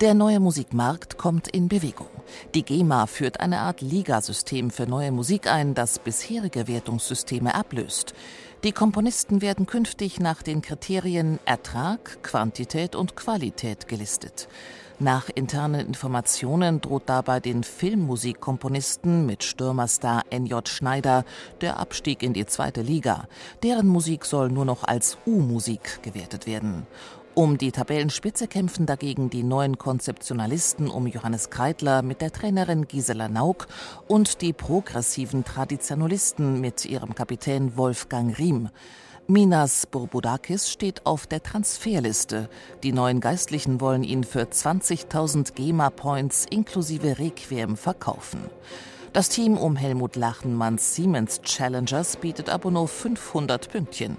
Der neue Musikmarkt kommt in Bewegung. Die GEMA führt eine Art Ligasystem für neue Musik ein, das bisherige Wertungssysteme ablöst. Die Komponisten werden künftig nach den Kriterien Ertrag, Quantität und Qualität gelistet. Nach internen Informationen droht dabei den Filmmusikkomponisten mit Stürmerstar N.J. Schneider der Abstieg in die zweite Liga. Deren Musik soll nur noch als U-Musik gewertet werden. Um die Tabellenspitze kämpfen dagegen die neuen Konzeptionalisten um Johannes Kreitler mit der Trainerin Gisela Nauk und die progressiven Traditionalisten mit ihrem Kapitän Wolfgang Riem. Minas Burbudakis steht auf der Transferliste. Die neuen Geistlichen wollen ihn für 20.000 GEMA-Points inklusive Requiem verkaufen. Das Team um Helmut Lachenmanns Siemens Challengers bietet aber nur 500 Pünktchen.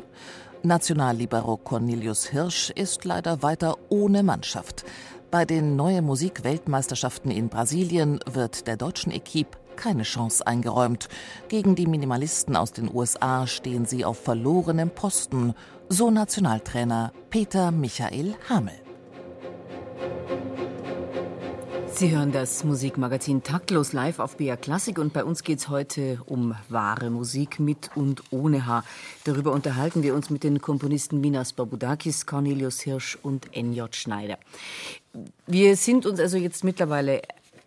Nationallibero Cornelius Hirsch ist leider weiter ohne Mannschaft. Bei den Neue Musik-Weltmeisterschaften in Brasilien wird der deutschen Equipe keine Chance eingeräumt. Gegen die Minimalisten aus den USA stehen sie auf verlorenem Posten, so Nationaltrainer Peter Michael Hamel. Sie hören das Musikmagazin Taktlos live auf BR Klassik und bei uns geht es heute um wahre Musik mit und ohne Haar. Darüber unterhalten wir uns mit den Komponisten Minas Babudakis, Cornelius Hirsch und N.J. Schneider. Wir sind uns also jetzt mittlerweile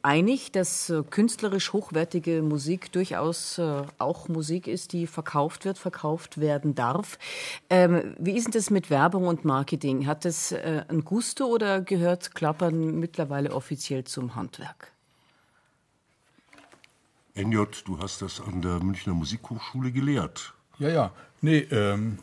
einig, dass äh, künstlerisch hochwertige Musik durchaus äh, auch Musik ist, die verkauft wird, verkauft werden darf. Ähm, wie ist denn das mit Werbung und Marketing? Hat das äh, ein Gusto oder gehört Klappern mittlerweile offiziell zum Handwerk? NJ, du hast das an der Münchner Musikhochschule gelehrt. Ja, ja. Nee, ähm,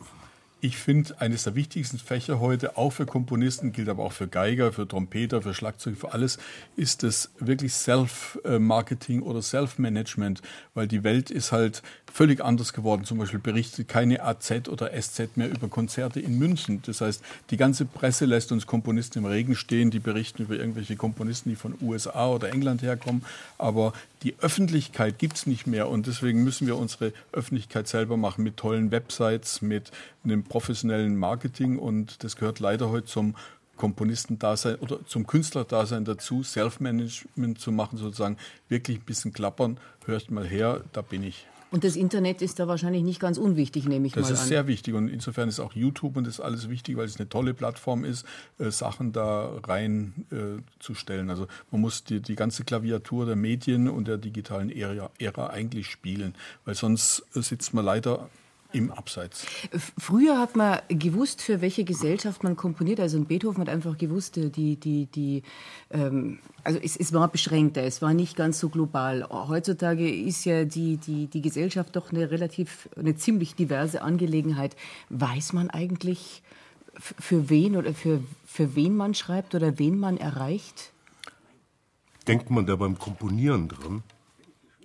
ich finde, eines der wichtigsten Fächer heute, auch für Komponisten, gilt aber auch für Geiger, für Trompeter, für Schlagzeug, für alles, ist es wirklich Self-Marketing oder Self-Management, weil die Welt ist halt völlig anders geworden. Zum Beispiel berichtet keine AZ oder SZ mehr über Konzerte in München. Das heißt, die ganze Presse lässt uns Komponisten im Regen stehen, die berichten über irgendwelche Komponisten, die von USA oder England herkommen. Aber die Öffentlichkeit gibt es nicht mehr und deswegen müssen wir unsere Öffentlichkeit selber machen mit tollen Websites, mit einem professionellen Marketing und das gehört leider heute zum Komponistendasein oder zum Künstlerdasein dazu, Self-Management zu machen, sozusagen wirklich ein bisschen klappern, hört mal her, da bin ich. Und das Internet ist da wahrscheinlich nicht ganz unwichtig, nehme ich das mal an. Das ist sehr wichtig und insofern ist auch YouTube und das alles wichtig, weil es eine tolle Plattform ist, äh, Sachen da rein äh. Also man muss die, die ganze Klaviatur der Medien und der digitalen Ära, Ära eigentlich spielen, weil sonst äh, sitzt man leider im Abseits. Früher hat man gewusst, für welche Gesellschaft man komponiert. Also ein Beethoven hat einfach gewusst, äh, die, die, die, ähm, also es, es war beschränkter, es war nicht ganz so global. Heutzutage ist ja die, die, die Gesellschaft doch eine relativ, eine ziemlich diverse Angelegenheit. Weiß man eigentlich, für wen oder für, für wen man schreibt oder wen man erreicht? Denkt man da beim Komponieren dran?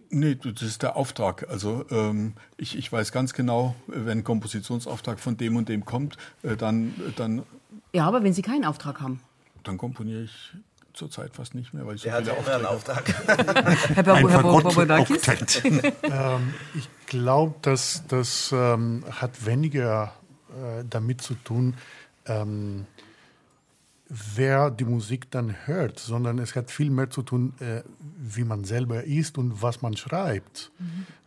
Nee, das ist der Auftrag. Also ähm, ich, ich weiß ganz genau, wenn ein Kompositionsauftrag von dem und dem kommt, äh, dann, dann. Ja, aber wenn Sie keinen Auftrag haben. Dann komponiere ich zurzeit fast nicht mehr, weil ich so Der viele hat einen Auftrag. Herr Bab- Ein Herr Bab- Fagott- Babadakis? Oktett. Ähm, ich glaube, dass das ähm, hat weniger äh, damit zu tun, ähm, wer die Musik dann hört, sondern es hat viel mehr zu tun, äh, wie man selber ist und was man schreibt.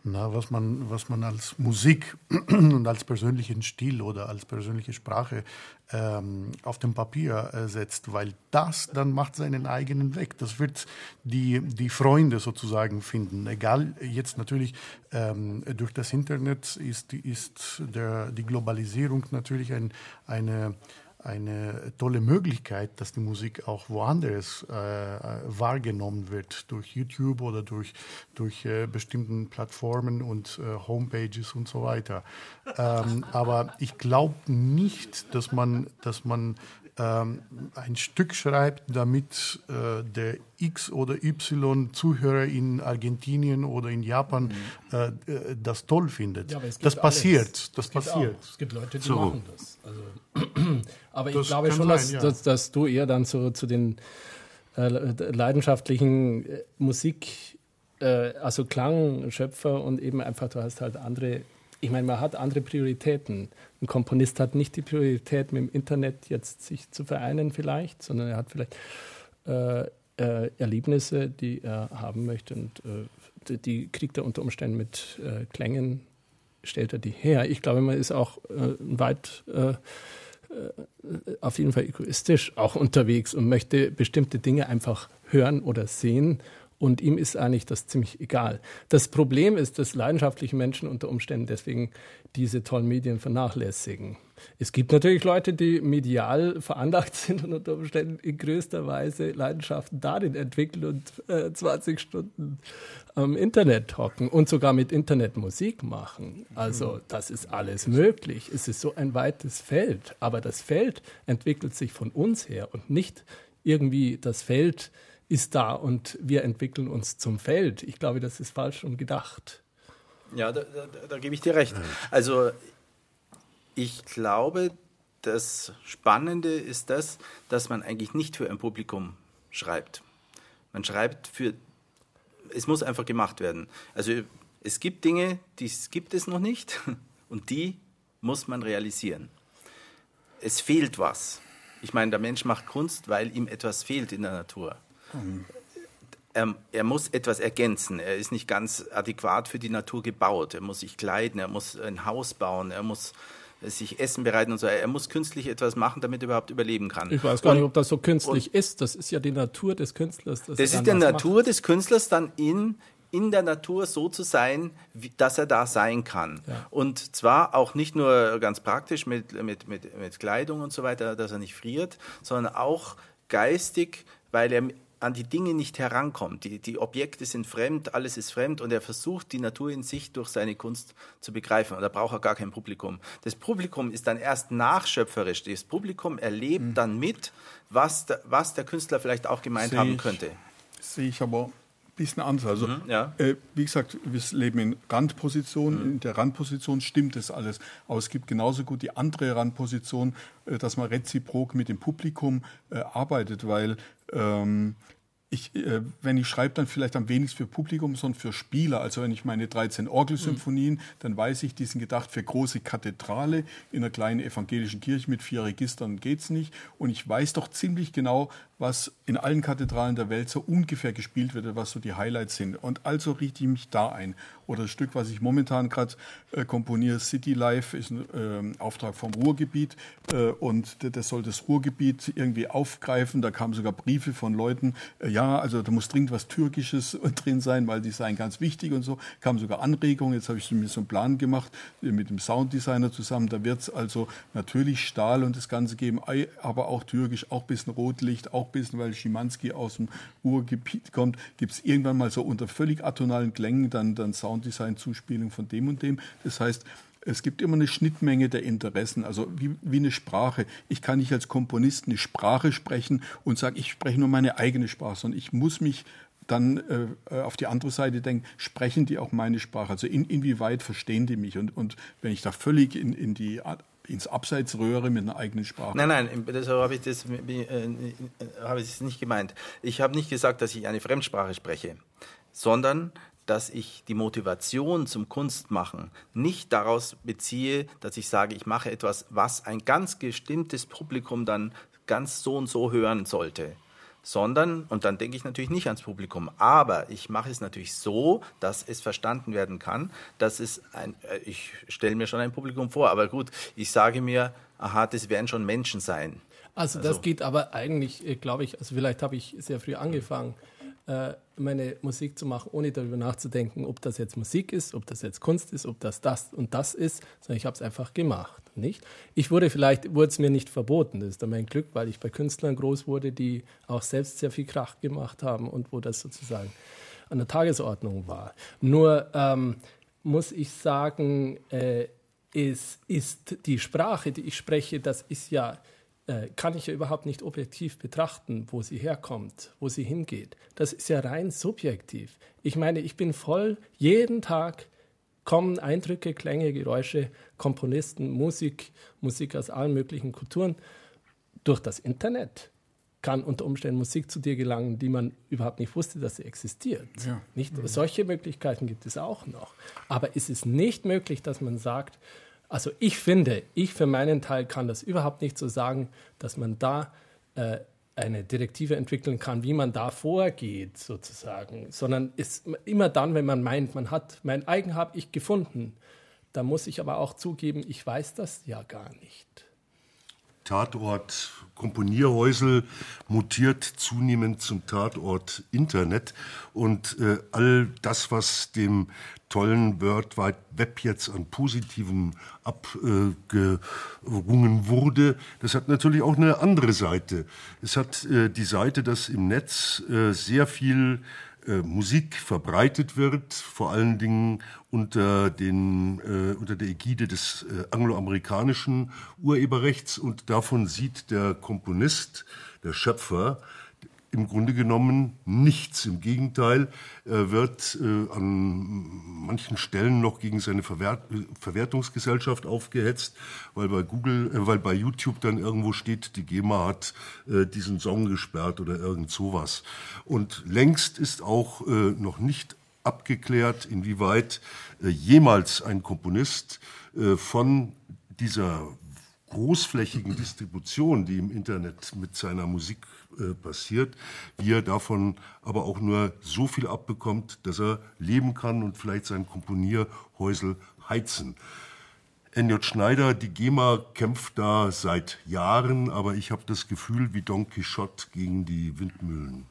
Na, was, man, was man als Musik und als persönlichen Stil oder als persönliche Sprache ähm, auf dem Papier äh, setzt, weil das dann macht seinen eigenen Weg. Das wird die, die Freunde sozusagen finden. Egal, jetzt natürlich ähm, durch das Internet ist, ist der, die Globalisierung natürlich ein, eine eine tolle Möglichkeit, dass die Musik auch woanders äh, wahrgenommen wird, durch YouTube oder durch, durch äh, bestimmten Plattformen und äh, Homepages und so weiter. Ähm, aber ich glaube nicht, dass man, dass man ähm, ein Stück schreibt, damit äh, der X oder Y Zuhörer in Argentinien oder in Japan äh, äh, das toll findet. Ja, aber es gibt das passiert. alles. Das Es gibt passiert. auch. Es gibt Leute, die So. machen das. Also, aber ich glaube schon, sein, dass, ja. dass, dass du eher dann so zu den äh, leidenschaftlichen äh, Musik, äh, also Klangschöpfer und eben einfach, du hast halt andere, ich meine, man hat andere Prioritäten. Ein Komponist hat nicht die Priorität, mit dem Internet jetzt sich zu vereinen vielleicht, sondern er hat vielleicht äh, äh, Erlebnisse, die er haben möchte und äh, die, die kriegt er unter Umständen mit Klängen, stellt er die her. Ich glaube, man ist auch äh, weit auf jeden Fall egoistisch auch unterwegs und möchte bestimmte Dinge einfach hören oder sehen. Und ihm ist eigentlich das ziemlich egal. Das Problem ist, dass leidenschaftliche Menschen unter Umständen deswegen diese tollen Medien vernachlässigen. Es gibt natürlich Leute, die medial veranlagt sind und unter Umständen in größter Weise Leidenschaften darin entwickeln und äh, 20 Stunden am Internet hocken und sogar mit Internet Musik machen. Also das ist alles möglich. Es ist so ein weites Feld. Aber das Feld entwickelt sich von uns her und nicht irgendwie das Feld ist da und wir entwickeln uns zum Feld. Ich glaube, das ist falsch schon gedacht. Ja, da, da, da gebe ich dir recht. Also ich glaube, das Spannende ist das, dass man eigentlich nicht für ein Publikum schreibt. Man schreibt für, es muss einfach gemacht werden. Also es gibt Dinge, die gibt es noch nicht und die muss man realisieren. Es fehlt was. Ich meine, der Mensch macht Kunst, weil ihm etwas fehlt in der Natur. Er, er, muss etwas ergänzen. Er ist nicht ganz adäquat für die Natur gebaut. Er muss sich kleiden, er muss ein Haus bauen, er muss sich Essen bereiten und so. Er muss künstlich etwas machen, damit er überhaupt überleben kann. Ich weiß gar und, nicht, ob das so künstlich ist. Das ist ja die Natur des Künstlers. Das ist die Natur macht. des Künstlers, dann in, in der Natur so zu sein, wie, dass er da sein kann. Ja. Und zwar auch nicht nur ganz praktisch mit, mit, mit, mit Kleidung und so weiter, dass er nicht friert, sondern auch geistig, weil er an die Dinge nicht herankommt. Die, die Objekte sind fremd, alles ist fremd und er versucht, die Natur in sich durch seine Kunst zu begreifen. Und da braucht er gar kein Publikum. Das Publikum ist dann erst nachschöpferisch. Das Publikum erlebt Mhm. dann mit, was der, was der Künstler vielleicht auch gemeint Sehe haben ich. könnte. Sehe ich aber bisschen anders. Also, Mhm, ja. äh, wie gesagt, wir leben in Randposition. Mhm. In der Randposition stimmt das alles. Aber es gibt genauso gut die andere Randposition, äh, dass man reziprok mit dem Publikum äh, arbeitet, weil ähm, ich, äh, wenn ich schreibe, dann vielleicht am wenigsten für Publikum, sondern für Spieler. Also wenn ich meine 13 Orgelsymphonien, dann weiß ich, die sind gedacht für große Kathedrale in einer kleinen evangelischen Kirche mit vier Registern geht's nicht. Und ich weiß doch ziemlich genau, was in allen Kathedralen der Welt so ungefähr gespielt wird, was so die Highlights sind. Und also richte ich mich da ein. Oder das Stück, was ich momentan gerade äh, komponiere, City Life, ist ein ähm, Auftrag vom Ruhrgebiet. Äh, und das soll das Ruhrgebiet irgendwie aufgreifen. Da kamen sogar Briefe von Leuten, äh, ja, also da muss dringend was Türkisches drin sein, weil die seien ganz wichtig und so. Kamen sogar Anregungen. Jetzt habe ich mir so einen Plan gemacht äh, mit dem Sounddesigner zusammen. Da wird es also natürlich Stahl und das Ganze geben, aber auch türkisch, auch ein bisschen Rotlicht, auch ein bisschen, weil Schimanski aus dem Ruhrgebiet kommt, gibt es irgendwann mal so unter völlig atonalen Klängen dann, dann Sounddesign-Zuspielung von dem und dem. Das heißt, es gibt immer eine Schnittmenge der Interessen, also wie, wie eine Sprache. Ich kann nicht als Komponist eine Sprache sprechen und sagen, ich spreche nur meine eigene Sprache, sondern ich muss mich dann äh, auf die andere Seite denken, sprechen die auch meine Sprache? Also in, inwieweit verstehen die mich? Und, und wenn ich da völlig in, in die, ins Abseits röhre mit einer eigenen Sprache. Nein, nein, deshalb habe ich das äh, habe ich es nicht gemeint. Ich habe nicht gesagt, dass ich eine Fremdsprache spreche, sondern dass ich die Motivation zum Kunstmachen nicht daraus beziehe, dass ich sage, ich mache etwas, was ein ganz bestimmtes Publikum dann ganz so und so hören sollte. Sondern, und dann denke ich natürlich nicht ans Publikum, aber ich mache es natürlich so, dass es verstanden werden kann, dass es ein, äh, ich stelle mir schon ein Publikum vor, aber gut, ich sage mir, aha, das werden schon Menschen sein. Also, das geht aber eigentlich, äh, glaube ich, also vielleicht habe ich sehr früh angefangen, meine Musik zu machen, ohne darüber nachzudenken, ob das jetzt Musik ist, ob das jetzt Kunst ist, ob das das und das ist, sondern ich habe es einfach gemacht, nicht? Ich wurde vielleicht, wurde es mir nicht verboten, das ist dann mein Glück, weil ich bei Künstlern groß wurde, die auch selbst sehr viel Krach gemacht haben und wo das sozusagen an der Tagesordnung war. Nur ähm, muss ich sagen, äh, es ist die Sprache, die ich spreche, das ist ja äh, kann ich ja überhaupt nicht objektiv betrachten, wo sie herkommt, wo sie hingeht. Das ist ja rein subjektiv. Ich meine, ich bin voll, jeden Tag kommen Eindrücke, Klänge, Geräusche, Komponisten, Musik, Musik aus allen möglichen Kulturen durch das Internet kann unter Umständen Musik zu dir gelangen, die man überhaupt nicht wusste, dass sie existiert. Ja. Nicht? Solche Möglichkeiten gibt es auch noch. Aber es ist nicht möglich, dass man sagt, also ich finde, ich für meinen Teil kann das überhaupt nicht so sagen, dass man da äh, eine Direktive entwickeln kann, wie man da vorgeht, sozusagen, sondern ist immer dann, wenn man meint, man hat mein eigen habe ich gefunden, da muss ich aber auch zugeben, ich weiß das ja gar nicht. Tatort Komponierhäusel mutiert zunehmend zum Tatort Internet und äh, all das, was dem tollen World Wide Web jetzt an Positivem abgerungen wurde, das hat natürlich auch eine andere Seite. Es hat äh, die Seite, dass im Netz äh, sehr viel äh, Musik verbreitet wird, vor allen Dingen unter, den, äh, unter der Ägide des äh, angloamerikanischen Urheberrechts. Und davon sieht der Komponist, der Schöpfer, im Grunde genommen nichts. Im Gegenteil, er wird äh, an manchen Stellen noch gegen seine Verwert Verwertungsgesellschaft aufgehetzt, weil bei Google, äh, weil bei YouTube dann irgendwo steht, die GEMA hat äh, diesen Song gesperrt oder irgend sowas. Und längst ist auch äh, noch nicht abgeklärt, inwieweit äh, jemals ein Komponist äh, von dieser großflächigen Distribution, die im Internet mit seiner Musik äh, passiert, wie er davon aber auch nur so viel abbekommt, dass er leben kann und vielleicht sein Komponierhäusel heizen. N.J. Schneider, die GEMA kämpft da seit Jahren, aber ich habe das Gefühl wie Don Quixote gegen die Windmühlen.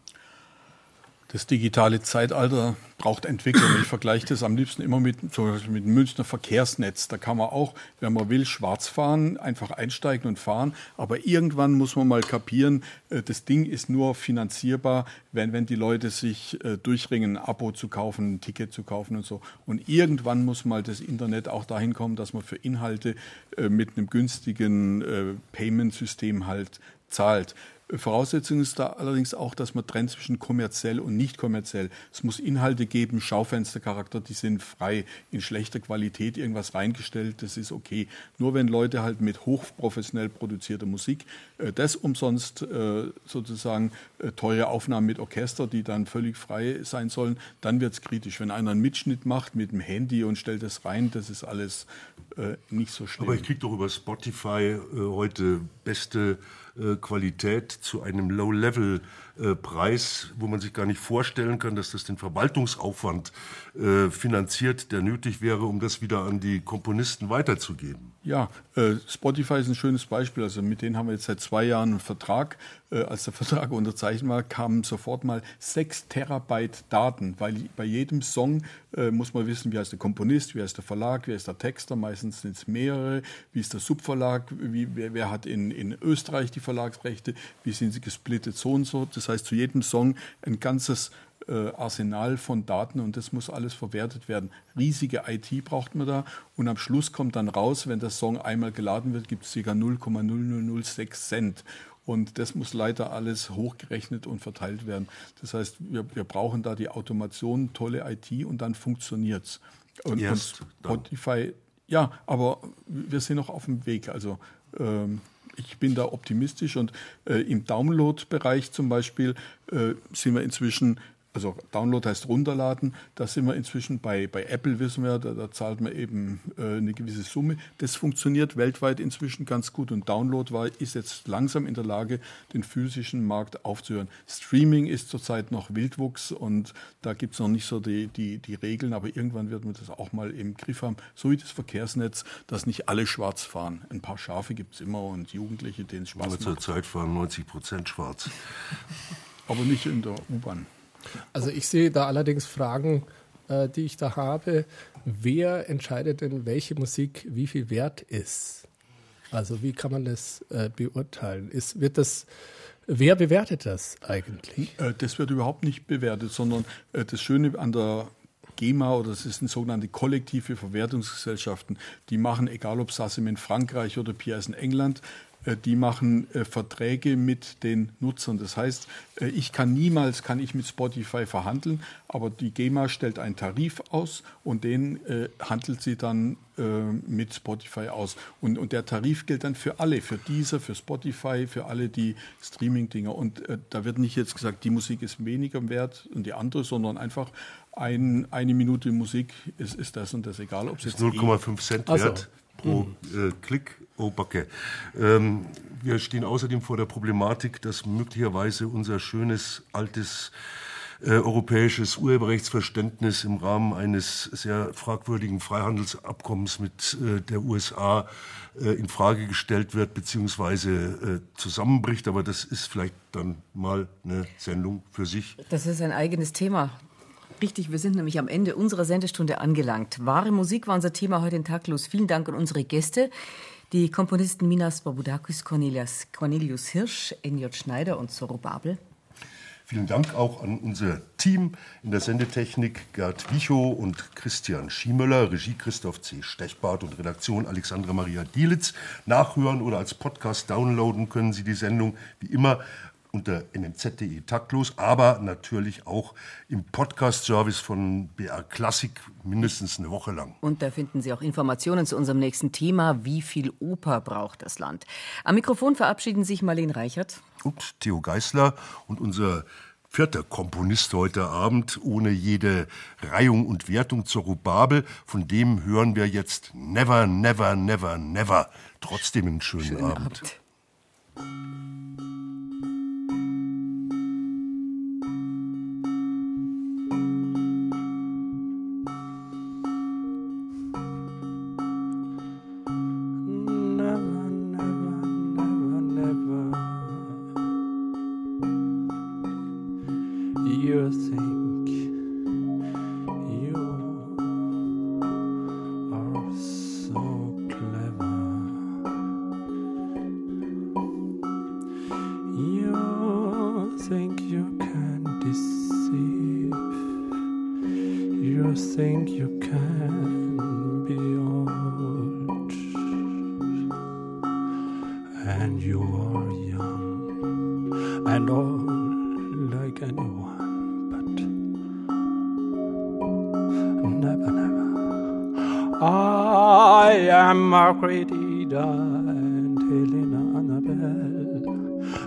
Das digitale Zeitalter braucht Entwicklung. Ich vergleiche das am liebsten immer mit, zum Beispiel mit dem Münchner Verkehrsnetz. Da kann man auch, wenn man will, schwarz fahren, einfach einsteigen und fahren. Aber irgendwann muss man mal kapieren, äh, das Ding ist nur finanzierbar, wenn, wenn die Leute sich äh, durchringen, ein Abo zu kaufen, ein Ticket zu kaufen und so. Und irgendwann muss mal das Internet auch dahin kommen, dass man für Inhalte äh, mit einem günstigen Payment-System halt zahlt. Voraussetzung ist da allerdings auch, dass man trennt zwischen kommerziell und nicht kommerziell. Es muss Inhalte geben, Schaufenstercharakter, die sind frei, in schlechter Qualität irgendwas reingestellt, das ist okay. Nur wenn Leute halt mit hochprofessionell produzierter Musik äh, das umsonst äh, sozusagen äh, teure Aufnahmen mit Orchester, die dann völlig frei sein sollen, dann wird es kritisch. Wenn einer einen Mitschnitt macht mit dem Handy und stellt das rein, das ist alles äh, nicht so schlimm. Aber ich kriege doch über Spotify äh, heute beste Qualität zu einem Low-Level-Preis, wo man sich gar nicht vorstellen kann, dass das den Verwaltungsaufwand äh, finanziert, der nötig wäre, um das wieder an die Komponisten weiterzugeben. Ja, äh, Spotify ist ein schönes Beispiel. Also mit denen haben wir jetzt seit zwei Jahren einen Vertrag. Äh, als der Vertrag unterzeichnet war, kamen sofort mal sechs Terabyte Daten, weil bei jedem Song äh, muss man wissen, wie heißt der Komponist, wie heißt der Verlag, wie heißt der Texter, meistens sind es mehrere, wie ist der Subverlag, wie, wer, wer, hat in, in Österreich die Verlagsrechte, wie sind sie gesplittet, so und so. Das heißt, zu jedem Song ein ganzes äh, Arsenal von Daten und das muss alles verwertet werden. Riesige IT braucht man da und am Schluss kommt dann raus, wenn der Song einmal geladen wird, gibt es ca. 0,0006 Cent. Und das muss leider alles hochgerechnet und verteilt werden. Das heißt, wir, wir brauchen da die Automation, tolle IT und dann funktioniert es. Und, und, Spotify, ja, aber wir sind noch auf dem Weg. Also ähm, ich bin da optimistisch und äh, im Download-Bereich zum Beispiel äh, sind wir inzwischen also Download heißt runterladen, da sind wir inzwischen bei, bei Apple, wissen wir, da, da zahlt man eben äh, eine gewisse Summe. Das funktioniert weltweit inzwischen ganz gut und Download war, ist jetzt langsam in der Lage, den physischen Markt aufzuhören. Streaming ist zurzeit noch Wildwuchs und da gibt es noch nicht so die, die, die Regeln, aber irgendwann wird man das auch mal im Griff haben, so wie das Verkehrsnetz, dass nicht alle schwarz fahren. Ein paar Schafe gibt es immer und Jugendliche, denen es aber macht. Aber zurzeit fahren 90 Prozent schwarz. aber nicht in der U-Bahn. Also ich sehe da allerdings Fragen, äh, die ich da habe. Wer entscheidet denn, welche Musik wie viel wert ist? Also wie kann man das äh, beurteilen? Ist, wird das, wer bewertet das eigentlich? Äh, das wird überhaupt nicht bewertet, sondern das Schöne an der GEMA oder das sind sogenannte kollektive Verwertungsgesellschaften, die machen, egal ob Sassim in Frankreich oder Piers in England, die machen äh, Verträge mit den Nutzern. Das heißt, äh, ich kann niemals kann ich mit Spotify verhandeln, aber die GEMA stellt einen Tarif aus und den äh, handelt sie dann äh, mit Spotify aus. Und, und der Tarif gilt dann für alle, für diese, für Spotify, für alle die Streaming-Dinger. Und äh, da wird nicht jetzt gesagt, die Musik ist weniger wert und die andere, sondern einfach ein, eine Minute Musik ist, ist das und das, egal ob es jetzt 0,5 Cent wert. Also pro äh, Klick. Oh, Backe. Ähm, wir stehen außerdem vor der Problematik, dass möglicherweise unser schönes, altes äh, europäisches Urheberrechtsverständnis im Rahmen eines sehr fragwürdigen Freihandelsabkommens mit äh, der USA äh, in Frage gestellt wird beziehungsweise äh, zusammenbricht. Aber das ist vielleicht dann mal eine Sendung für sich. Das ist ein eigenes Thema. Richtig, wir sind nämlich am Ende unserer Sendestunde angelangt. Wahre Musik war unser Thema heute in Taglos. Vielen Dank an unsere Gäste, die Komponisten Minas Babudakis, Cornelius, Cornelius Hirsch, Enjot Schneider und Zorro Babel. Vielen Dank auch an unser Team in der Sendetechnik Gerd Wichow und Christian Schiemöller, Regie Christoph C. Stechbart und Redaktion Alexandra Maria Dielitz. Nachhören oder als Podcast downloaden können Sie die Sendung wie immer unter nmz.de taktlos, aber natürlich auch im Podcast-Service von BR Klassik mindestens eine Woche lang. Und da finden Sie auch Informationen zu unserem nächsten Thema. Wie viel Oper braucht das Land? Am Mikrofon verabschieden sich Marlene Reichert und Theo Geißler und unser vierter Komponist heute Abend ohne jede Reihung und Wertung zur Rubabel. Von dem hören wir jetzt Never, Never, Never, Never. Trotzdem einen schönen, schönen Abend. Abend.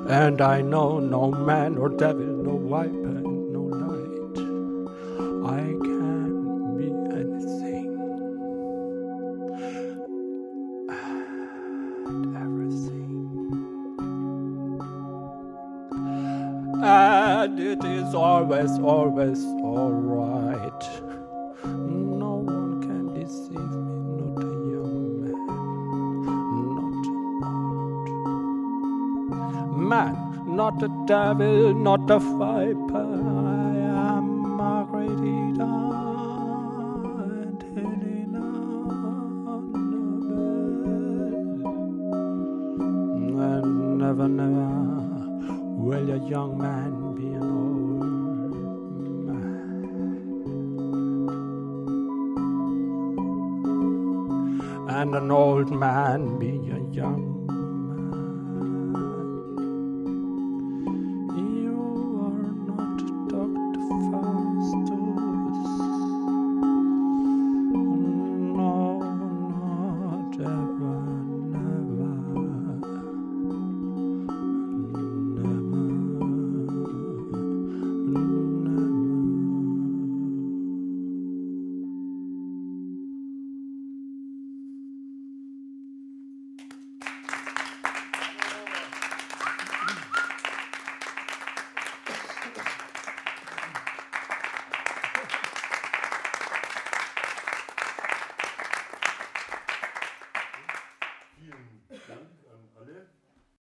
And I know no man or devil, no weapon, no light. I can be anything and everything. And it is always, always alright. Devil, not a viper. I am Margaret and Helena Annabelle. And never, never will a young man be an old man. And an old man be a young